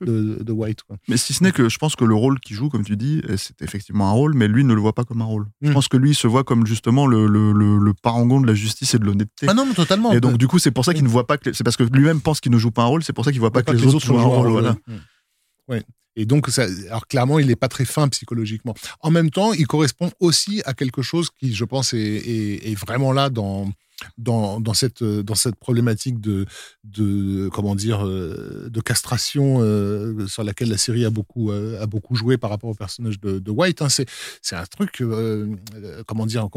de, de White. Quoi. Mais si ce n'est que je pense que le rôle qu'il joue, comme tu dis, et c'est effectivement un rôle, mais lui ne le voit pas comme un rôle. Je Mm. pense que lui il se voit comme justement le, le, le, le parangon de la justice et de l'honnêteté. Ah non, mais totalement. Et donc, du coup, c'est pour ça qu'il ne voit pas que. C'est parce que lui-même pense qu'il ne joue pas un rôle, c'est pour ça qu'il voit pas, que, les autres jouent un rôle. voilà. Ouais. Et donc, alors clairement, il n'est pas très fin psychologiquement. En même temps, il correspond aussi à quelque chose qui, je pense, est- est vraiment là dans, dans, cette, euh, dans cette problématique de, comment dire, euh, de castration euh, sur laquelle la série a beaucoup, a beaucoup joué par rapport au personnage de, White. hein. C'est, un truc, comment dire,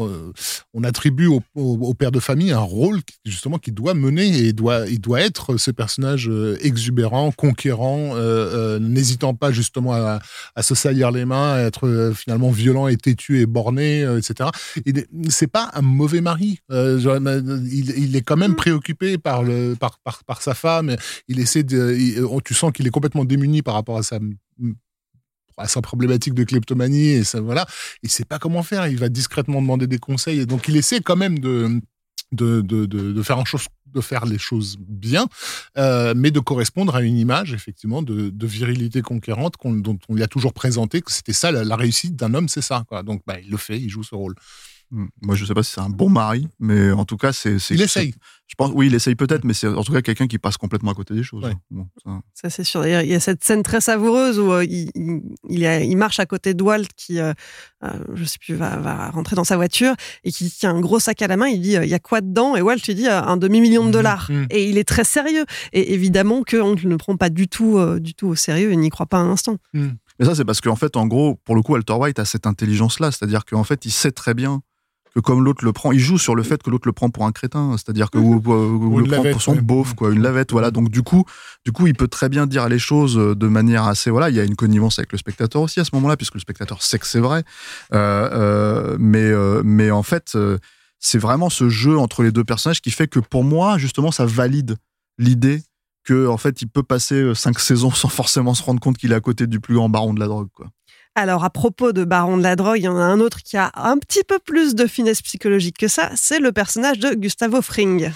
on attribue au, père de famille un rôle justement qui doit mener et doit, il doit être ce personnage exubérant, conquérant, n'hésitant pas justement à, se salir les mains, à être finalement violent et têtu et borné, etc. Il- C'est pas un mauvais mari. Genre, il, il est quand même préoccupé par, sa femme. Il essaie de, il- oh, tu sens qu'il est complètement démuni par rapport à sa à sa problématique de kleptomanie et ça voilà il sait pas comment faire il va discrètement demander des conseils donc il essaie quand même de faire les choses bien euh, mais de correspondre à une image effectivement de, virilité conquérante dont on lui a toujours présenté que c'était ça la, réussite d'un homme c'est ça donc bah, il le fait il joue ce rôle Mm. Moi, je sais pas si c'est un bon mari, mais en tout cas, c'est. Il essaye. Je pense, oui, il essaye peut-être, mais c'est en tout cas quelqu'un qui passe complètement à côté des choses. Ouais. Bon, ça- Ça, c'est sûr. D'ailleurs, Il y a cette scène très savoureuse où euh, il, il, marche à côté de Walt qui, euh, euh, je sais plus, va, va rentrer dans sa voiture et qui tient un gros sac à la main. Il dit, euh, il y a quoi dedans? Et Walt lui dit, un demi-million de dollars. mhm. Et il est très sérieux. Et évidemment que on ne le prend pas du tout, euh, du tout au sérieux et n'y croit pas un instant. Mais ça, c'est parce qu'en fait, en gros, pour le coup, Walter White a cette intelligence-là. C'est-à-dire qu'en fait, il sait très bien que comme l'autre le prend, il joue sur le fait que l'autre le prend pour un crétin. C'est-à-dire que ou, ou- le prend pour son ouais. beauf, quoi, une lavette. Voilà. Donc du coup, du coup, il peut très bien dire les choses euh, de manière assez. Voilà, il y a une connivence avec le spectateur aussi à ce moment-là, puisque le spectateur sait que c'est vrai. Euh, euh, mais euh, mais en fait, euh, c'est vraiment ce jeu entre les deux personnages qui fait que pour moi, justement, ça valide l'idée que en fait, il peut passer euh, cinq saisons sans forcément se rendre compte qu'il est à côté du plus grand baron de la drogue, quoi. Alors, à propos de Baron de la drogue, il y en a un autre qui a un petit peu plus de finesse psychologique que ça. C'est le personnage de Gustavo Fring.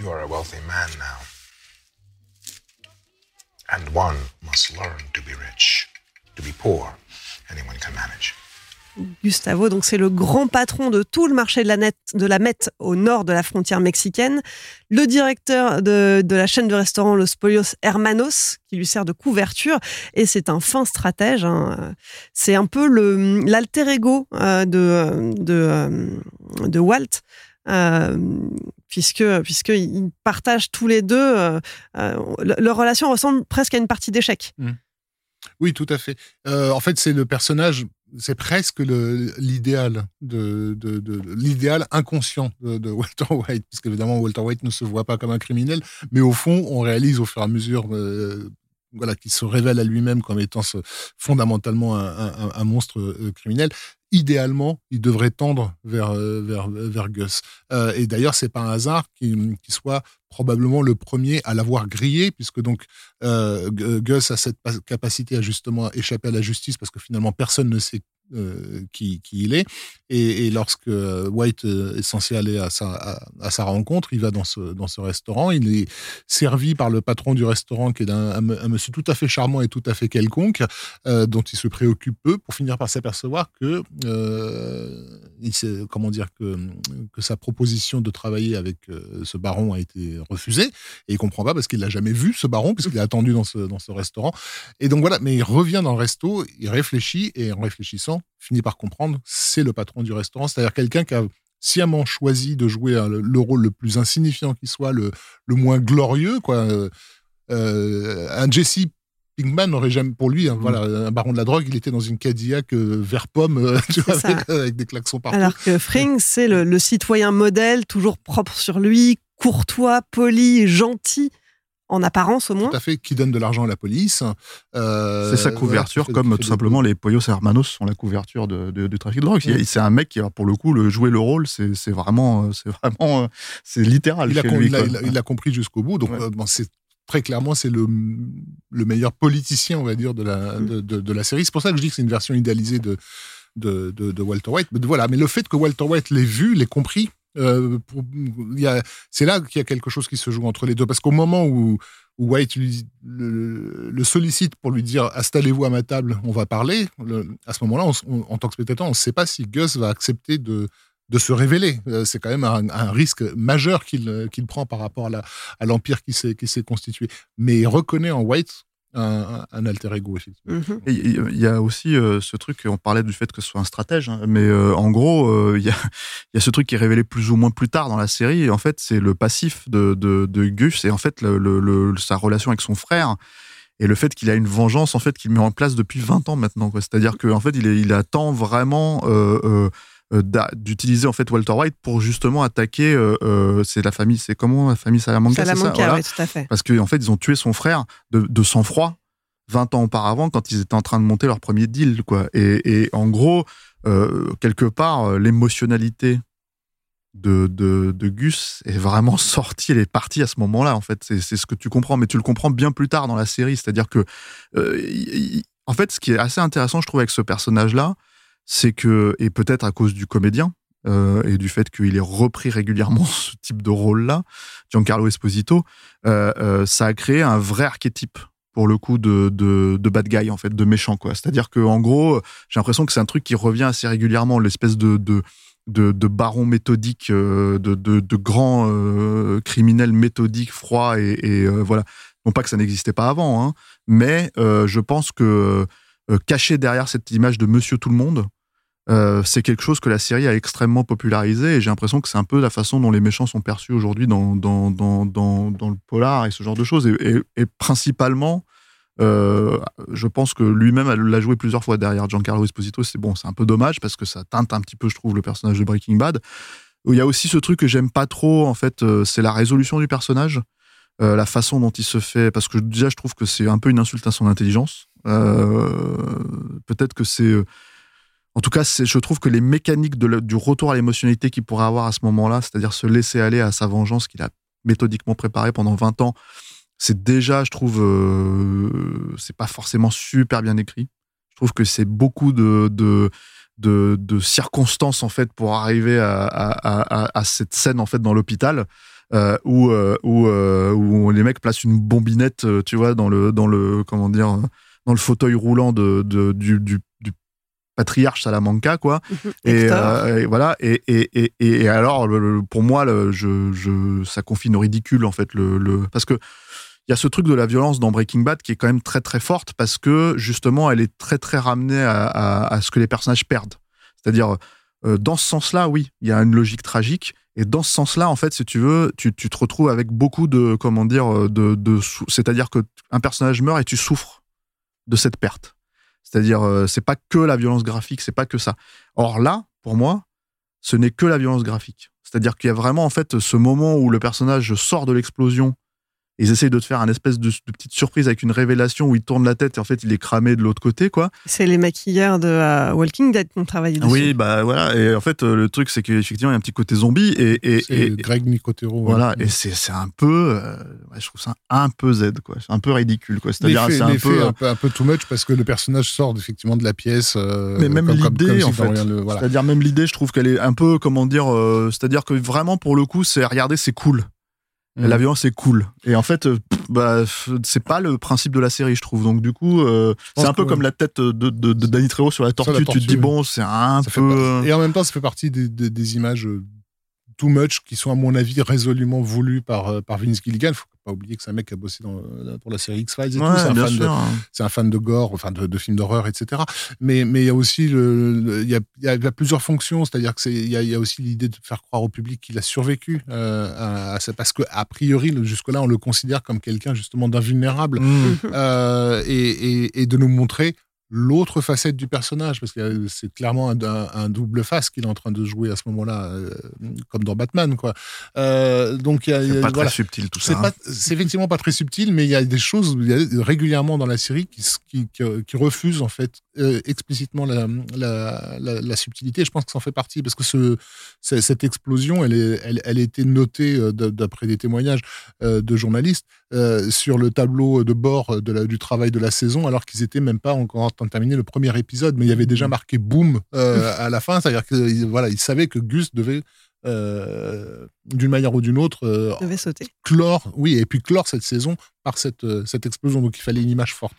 You are a wealthy man now. And one must learn to be rich. To be poor, anyone can manage. Gustavo, donc c'est le grand patron de tout le marché de la, net, de la Met au nord de la frontière mexicaine, le directeur de, la chaîne de restaurants Los Pollos Hermanos, qui lui sert de couverture, et c'est un fin stratège. hein. C'est un peu l'alter ego euh, de, de, euh, Walt. euh, puisque puisqu'ils partagent tous les deux le- leur relation ressemble presque à une partie d'échecs. Oui, tout à fait. En fait, c'est le personnage, c'est presque l'idéal de, l'idéal inconscient de, Walter White, puisque évidemment Walter White ne se voit pas comme un criminel, mais au fond, on réalise au fur et à mesure. euh, voilà, qu'il se révèle à lui-même comme étant fondamentalement un, monstre euh, criminel. Idéalement, il devrait tendre vers, euh, vers, vers Gus. Et d'ailleurs, c'est pas un hasard qu'il soit probablement le premier à l'avoir grillé, puisque donc euh, Gu- Gus a cette pa- capacité à justement échapper à la justice parce que finalement personne ne sait euh, qui, il est. Et, lorsque euh, White euh, est censé aller à sa, à, sa rencontre, il va dans ce, dans ce restaurant. Il est servi par le patron du restaurant, qui est un, monsieur tout à fait charmant et tout à fait quelconque, dont il se préoccupe peu, pour finir par s'apercevoir que, que, que sa proposition de travailler avec ce baron a été refusée. Et il comprend pas parce qu'il l'a jamais vu, ce baron, puisqu'il est attendu dans ce, dans ce restaurant. Et donc voilà, mais il revient dans le resto, il réfléchit, et en réfléchissant, finit par comprendre, c'est le patron du restaurant, c'est-à-dire quelqu'un qui a sciemment choisi de jouer euh, le, le rôle le plus insignifiant qui soit, le, le moins glorieux, quoi. Euh, euh, un Jesse Pinkman n'aurait jamais, pour lui, hein, voilà, un baron de la drogue, il était dans une Cadillac euh, vert pomme, euh, avec des klaxons partout. Alors que Fring, c'est le, le citoyen modèle, toujours propre sur lui, courtois, poli, gentil, en apparence au moins. Tout à fait, qui donne de l'argent à la police. Euh, C'est sa couverture, comme tout simplement les Pollos Hermanos sont la couverture de, de- du trafic de drogue. Mm. C'est un mec qui, a, pour le coup, le, jouer le rôle, c'est vraiment, euh, c'est vraiment, euh, c'est littéral il a, chez com- lui. il a- quoi. il a- il a compris jusqu'au bout. Donc, Ouais. euh, bon, c'est très clairement, c'est le, le meilleur politicien, on va dire, de la, de, de- de la série. C'est pour ça que je dis que c'est une version idéalisée de, de, de, de Walter White. Mais voilà, mais le fait que Walter White l'ait vu, l'ait compris, euh, c'est là qu'il y a quelque chose qui se joue entre les deux. Parce qu'au moment où, White le, sollicite pour lui dire installez-vous à ma table, on va parler, le- à ce moment-là, en tant que spectateur, on ne sait pas si Gus va accepter de se révéler. Euh, C'est quand même un, risque majeur qu'il prend par rapport à l'empire qui s'est constitué. Mais il reconnaît en White un, alter ego, effectivement. Et Il y a aussi euh, ce truc, on parlait du fait que ce soit un stratège, hein, mais euh, en gros, euh, il y, a, y a ce truc qui est révélé plus ou moins plus tard dans la série, et en fait, c'est le passif de, de, de Gus, et en fait, le, le- le- sa relation avec son frère, et le fait qu'il a une vengeance, en fait, qu'il met en place depuis 20 ans maintenant. C'est-à-dire qu'en fait, il, est- il attend vraiment euh, d'utiliser en fait Walter White pour justement attaquer, euh, euh, c'est la famille, c'est comment la famille Salamanca, c'est ça? Salamanca, Voilà. oui, tout à fait. Parce qu'en fait, ils ont tué son frère de, de sang-froid 20 ans auparavant quand ils étaient en train de monter leur premier deal. Quoi. Et, et en gros, euh, quelque part, l'émotionnalité de, de, de Gus est vraiment sortie, elle est partie à ce moment-là, en fait. C'est ce que tu comprends, mais tu le comprends bien plus tard dans la série. C'est-à-dire que, euh, en fait, ce qui est assez intéressant, je trouve, avec ce personnage-là, c'est que, et peut-être à cause du comédien, euh, et du fait qu'il ait repris régulièrement ce type de rôle-là, Giancarlo Esposito, euh, euh, ça a créé un vrai archétype pour le coup de, de, bad guy en fait de méchant quoi. C'est à dire que en gros j'ai l'impression que c'est un truc qui revient assez régulièrement l'espèce de, de de, de baron méthodique euh, de, de, de grand euh, criminel méthodique froid et, voilà. Non pas que ça n'existait pas avant hein, mais je pense que caché derrière cette image de Monsieur Tout le Monde euh, c'est quelque chose que la série a extrêmement popularisé et j'ai l'impression que c'est un peu la façon dont les méchants sont perçus aujourd'hui dans, dans, dans, dans, le polar et ce genre de choses. Et, principalement, euh, je pense que lui-même l'a joué plusieurs fois derrière Giancarlo Esposito. C'est bon, c'est un peu dommage parce que ça teinte un petit peu, je trouve, le personnage de Breaking Bad. Il y a aussi ce truc que j'aime pas trop, en fait, euh, c'est la résolution du personnage. la façon dont il se fait, parce que déjà je trouve que c'est un peu une insulte à son intelligence. Peut-être que c'est en tout cas, je trouve que les mécaniques du retour à l'émotionnalité qu'il pourrait avoir à ce moment-là, c'est-à-dire se laisser aller à sa vengeance qu'il a méthodiquement préparée pendant 20 ans, c'est déjà, je trouve, euh, c'est pas forcément super bien écrit. Je trouve que c'est beaucoup de, de, de, circonstances en fait pour arriver à, à, cette scène en fait dans l'hôpital. euh, où, euh, où, euh, où les mecs placent une bombinette, tu vois, dans le, dans le, comment dire, euh, dans le fauteuil roulant de, de- du, du patriarche Salamanca, quoi. et, euh, et voilà. Et, et, et, et alors, le- le- pour moi, le, je, je, ça confine au ridicule, en fait, le, parce que il y a ce truc de la violence dans Breaking Bad qui est quand même très très forte parce que justement, elle est très très ramenée à, à, à ce que les personnages perdent. C'est-à-dire, euh, dans ce sens-là, oui, il y a une logique tragique. Et dans ce sens-là, en fait, si tu veux, tu, tu te retrouves avec beaucoup de, comment dire, euh, de, de c'est-à-dire que un personnage meurt et tu souffres de cette perte. C'est-à-dire, euh, c'est pas que la violence graphique, c'est pas que ça. Or là, pour moi, ce n'est que la violence graphique. C'est-à-dire qu'il y a vraiment en fait ce moment où le personnage sort de l'explosion. Et Ils essayent de te faire un espèce de, de petite surprise avec une révélation où il tourne la tête et en fait il est cramé de l'autre côté, quoi. C'est les maquilleurs de euh, Walking Dead qui ont travaillé dessus. Oui, bah voilà. Et en fait, euh, le truc, c'est qu'effectivement, il y a un petit côté zombie. Et, et, C'est et- Greg Nicotero. Voilà, ouais. et c'est c'est un peu, euh, ouais, je trouve ça un peu Z, quoi. C'est un peu ridicule, quoi. C'est-à-dire, c'est un peu. un peu un peu too much parce que le personnage sort effectivement de la pièce. euh, mais même l'idée, comme si en fait. rien le- voilà. C'est-à-dire, même l'idée, je trouve qu'elle est un peu, comment dire, euh, c'est-à-dire que vraiment, pour le coup, c'est, regardez, c'est cool. Mm. La violence, c'est cool. Et en fait, euh, bah, c'est pas le principe de la série, je trouve. Donc, du coup, euh, c'est un peu comme la tête de, de, de Danny Trejo sur la tortue. la Tu te dis, oui. bon, c'est un Ça peu. pas- euh, Et en même temps, ça fait partie des, des- des images too much qui sont, à mon avis, résolument voulues par, par Vince Gilligan. Faut pas oublier que c'est un mec qui a bossé dans, euh, pour la série X-Files et Ouais, tout. C'est un, fan de- hein. c'est un fan de gore, enfin de, de films d'horreur, etc. Mais mais il y a aussi le, le- il y a, il y a- il y a plusieurs fonctions, c'est-à-dire que c'est il y a, il y a aussi l'idée de faire croire au public qu'il a survécu euh, à, ça, parce que a priori jusque-là on le considère comme quelqu'un justement d'invulnérable Mm. Euh, et, et, et de nous montrer l'autre facette du personnage, parce que c'est clairement un, un- un double face qu'il est en train de jouer à ce moment-là, euh, comme dans Batman, quoi. Euh, donc il y a, C'est pas très voilà. subtil tout C'est ça. hein. c'est effectivement pas très subtil, mais il y a des choses il y a régulièrement dans la série qui, qui, qui, qui refusent en fait euh, explicitement la, la, la, la subtilité. Je pense que ça en fait partie parce que ce, ce- cette explosion, elle, est, elle, elle a été notée euh, d'après des témoignages euh, de journalistes euh, sur le tableau de bord de la, du travail de la saison, alors qu'ils étaient même pas encore train de terminer le premier épisode, mais il y avait déjà marqué boom euh, à la fin, c'est-à-dire que voilà, ils savaient que Gus devait euh, d'une manière ou d'une autre euh, devait sauter. clore, oui, et puis clore cette saison par cette, cette explosion. Donc il fallait une image forte.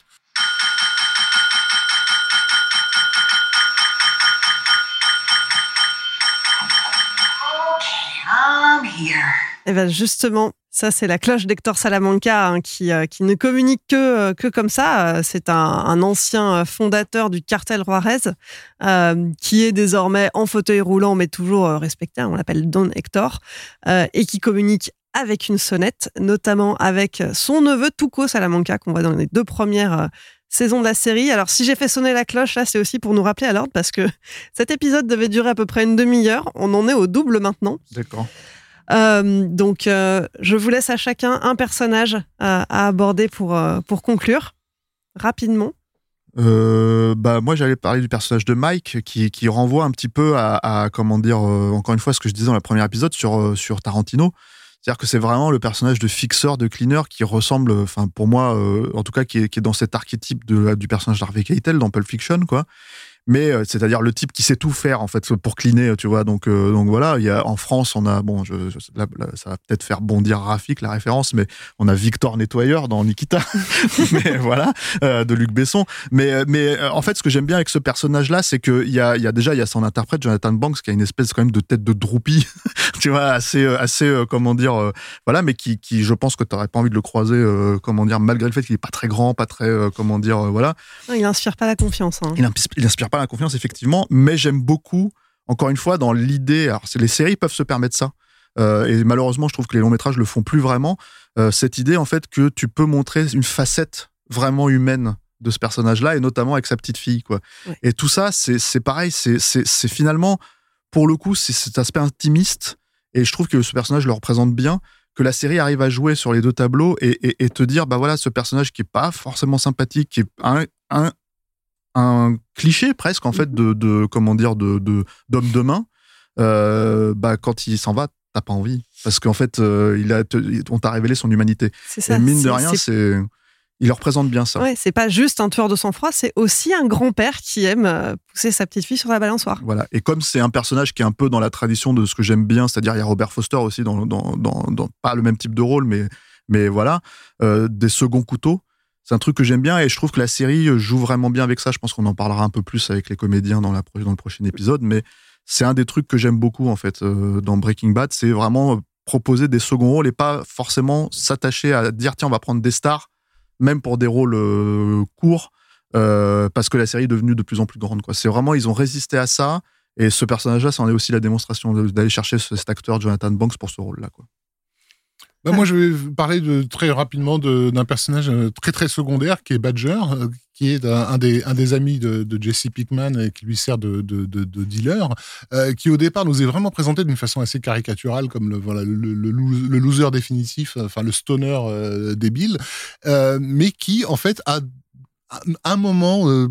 I'm here. Et ben justement, ça c'est la cloche d'Hector Salamanca hein, qui, euh, qui ne communique que, euh, que comme ça. Euh, C'est un, ancien fondateur du cartel Juarez qui est désormais en fauteuil roulant mais toujours respecté. On l'appelle Don Hector et qui communique avec une sonnette, notamment avec son neveu Tuco Salamanca qu'on voit dans les deux premières saisons de la série. Alors si j'ai fait sonner la cloche là, c'est aussi pour nous rappeler à l'ordre parce que cet épisode devait durer à peu près une demi-heure. On en est au double maintenant. D'accord. Euh, donc, euh, je vous laisse à chacun un personnage à, à aborder pour, euh, pour conclure rapidement. Euh, bah moi j'allais parler du personnage de Mike qui, qui renvoie un petit peu à, comment dire euh, encore une fois ce que je disais dans le premier épisode sur euh, sur Tarantino c'est-à-dire que c'est vraiment le personnage de fixeur de cleaner qui ressemble enfin pour moi euh, en tout cas qui est, qui est dans cet archétype de, du personnage d'Harvey Keitel dans Pulp Fiction quoi mais euh, c'est-à-dire le type qui sait tout faire en fait pour cleaner tu vois donc euh, donc voilà il y a en France on a bon je, je- là, là, ça va peut-être faire bondir Rafik la référence mais on a Victor Nettoyeur dans Nikita mais voilà euh, de Luc Besson mais mais en fait ce que j'aime bien avec ce personnage là c'est que il y a il y a déjà il y a son interprète Jonathan Banks qui a une espèce quand même de tête de droupie tu vois assez assez comment dire voilà mais qui qui je pense que t'aurais pas envie de le croiser comment dire malgré le fait qu'il est pas très grand pas très comment dire voilà Non, il inspire pas la confiance. hein. il inspire, il inspire pas la confiance, effectivement, mais j'aime beaucoup, encore une fois, dans l'idée. Alors, les séries peuvent se permettre ça. Euh, et malheureusement, je trouve que les longs métrages le font plus vraiment. Euh, cette idée, en fait, que tu peux montrer une facette vraiment humaine de ce personnage-là, et notamment avec sa petite fille, quoi. Ouais. Et tout ça, c'est pareil, c'est finalement, pour le coup, c'est cet aspect intimiste, et je trouve que ce personnage le représente bien, que la série arrive à jouer sur les deux tableaux et, et- et te dire, bah voilà, ce personnage qui est pas forcément sympathique, qui est un, un, un cliché presque en fait de, de comment dire de d'homme de main euh, bah quand il s'en va t'as pas envie parce qu'en fait euh, il a on t'a révélé son humanité C'est ça, et mine de rien c'est- il représente bien ça Ouais, c'est pas juste un tueur de sang-froid, c'est aussi un grand-père qui aime euh, pousser sa petite fille sur la balançoire. Voilà. Et comme c'est un personnage qui est un peu dans la tradition de ce que j'aime bien, c'est-à-dire il y a Robert Foster aussi dans, dans, dans, dans- pas le même type de rôle, mais, mais voilà, euh, des seconds couteaux. C'est un truc que j'aime bien et je trouve que la série joue vraiment bien avec ça. Je pense qu'on en parlera un peu plus avec les comédiens dans, le prochain épisode, mais c'est un des trucs que j'aime beaucoup en fait euh, dans Breaking Bad, c'est vraiment euh, proposer des seconds rôles et pas forcément s'attacher à dire tiens on va prendre des stars, même pour des rôles euh, courts, euh, parce que la série est devenue de plus en plus grande. C'est vraiment ils ont résisté à ça et ce personnage-là, c'en est aussi la démonstration d'aller chercher ce- cet acteur Jonathan Banks pour ce rôle-là. Bah, moi, je vais parler de, très rapidement de- d'un personnage euh, très très secondaire qui est Badger, euh, qui est un, un des, un des amis de, de Jesse Pickman et qui lui sert de, de, de- de dealer, euh, qui au départ nous est vraiment présenté d'une façon assez caricaturale comme le, voilà, le, le, le lo- le loser définitif, enfin le stoner euh, débile, euh, mais qui en fait a un moment euh,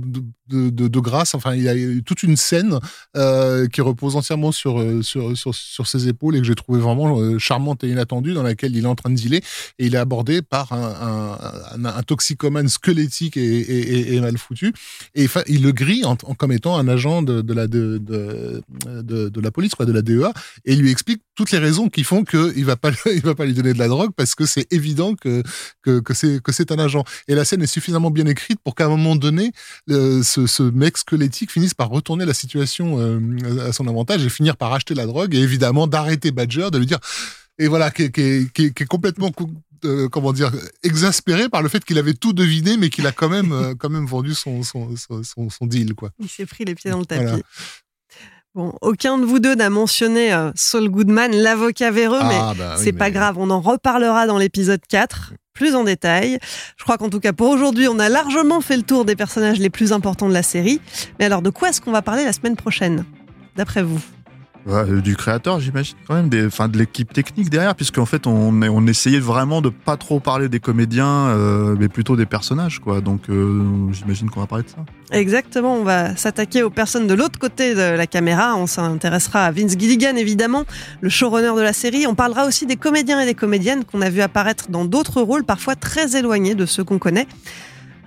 de, grâce. Enfin, il y a toute une scène euh, qui repose entièrement sur, euh, sur, sur, sur ses épaules et que j'ai trouvé vraiment euh, charmante et inattendue, dans laquelle il est en train de dealer et il est abordé par un, un, toxicomane squelettique et, mal foutu. Et il le grille en, comme étant un agent de, la, de, la police, quoi, de la DEA, et il lui explique toutes les raisons qui font qu'il va pas, va pas lui donner de la drogue parce que c'est évident que, que, que c'est un agent. Et la scène est suffisamment bien écrite pour qu'à un moment donné, ce, ce mec squelettique finisse par retourner la situation euh, à son avantage et finir par acheter la drogue et évidemment d'arrêter Badger, de lui dire et voilà qui est, qui est- qui est- qui est complètement euh, comment dire exaspéré par le fait qu'il avait tout deviné mais qu'il a quand même euh, quand même vendu son son, son, son- son deal quoi. Il s'est pris les pieds dans le tapis. Voilà. Bon, aucun de vous deux n'a mentionné Saul Goodman, l'avocat véreux, Ah, mais bah oui, c'est pas mais- grave, on en reparlera dans l'épisode 4. Plus en détail. Je crois qu'en tout cas pour aujourd'hui, on a largement fait le tour des personnages les plus importants de la série. Mais alors de quoi est-ce qu'on va parler la semaine prochaine? D'après vous? Du créateur, j'imagine quand même, des, de l'équipe technique derrière, puisqu'en fait on essayait vraiment de pas trop parler des comédiens, euh, mais plutôt des personnages, quoi. Donc euh, j'imagine qu'on va parler de ça. Exactement, on va s'attaquer aux personnes de l'autre côté de la caméra. On s'intéressera à Vince Gilligan, évidemment, le showrunner de la série. On parlera aussi des comédiens et des comédiennes qu'on a vu apparaître dans d'autres rôles, parfois très éloignés de ceux qu'on connaît.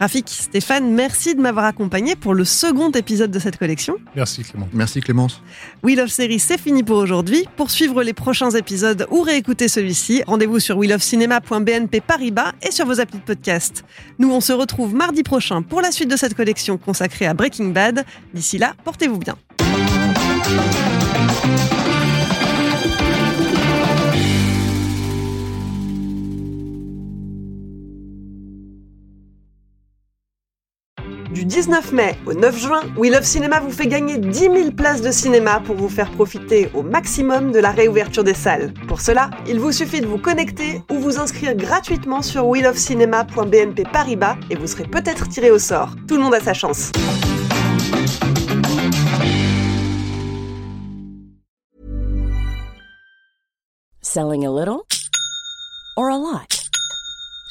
Rafik, Stéphane, merci de m'avoir accompagné pour le second épisode de cette collection. Merci Clément. Merci Clémence. We Love Series, c'est fini pour aujourd'hui. Pour suivre les prochains épisodes ou réécouter celui-ci, rendez-vous sur welovecinéma.bnp Paribas et sur vos applis de podcast. Nous, on se retrouve mardi prochain pour la suite de cette collection consacrée à Breaking Bad. D'ici là, portez-vous bien. Du 19 mai au 9 juin, We Love Cinéma vous fait gagner 10 000 places de cinéma pour vous faire profiter au maximum de la réouverture des salles. Pour cela, il vous suffit de vous connecter ou vous inscrire gratuitement sur welovecinéma.bnp Paribas et vous serez peut-être tiré au sort. Tout le monde a sa chance. Selling a little or a lot?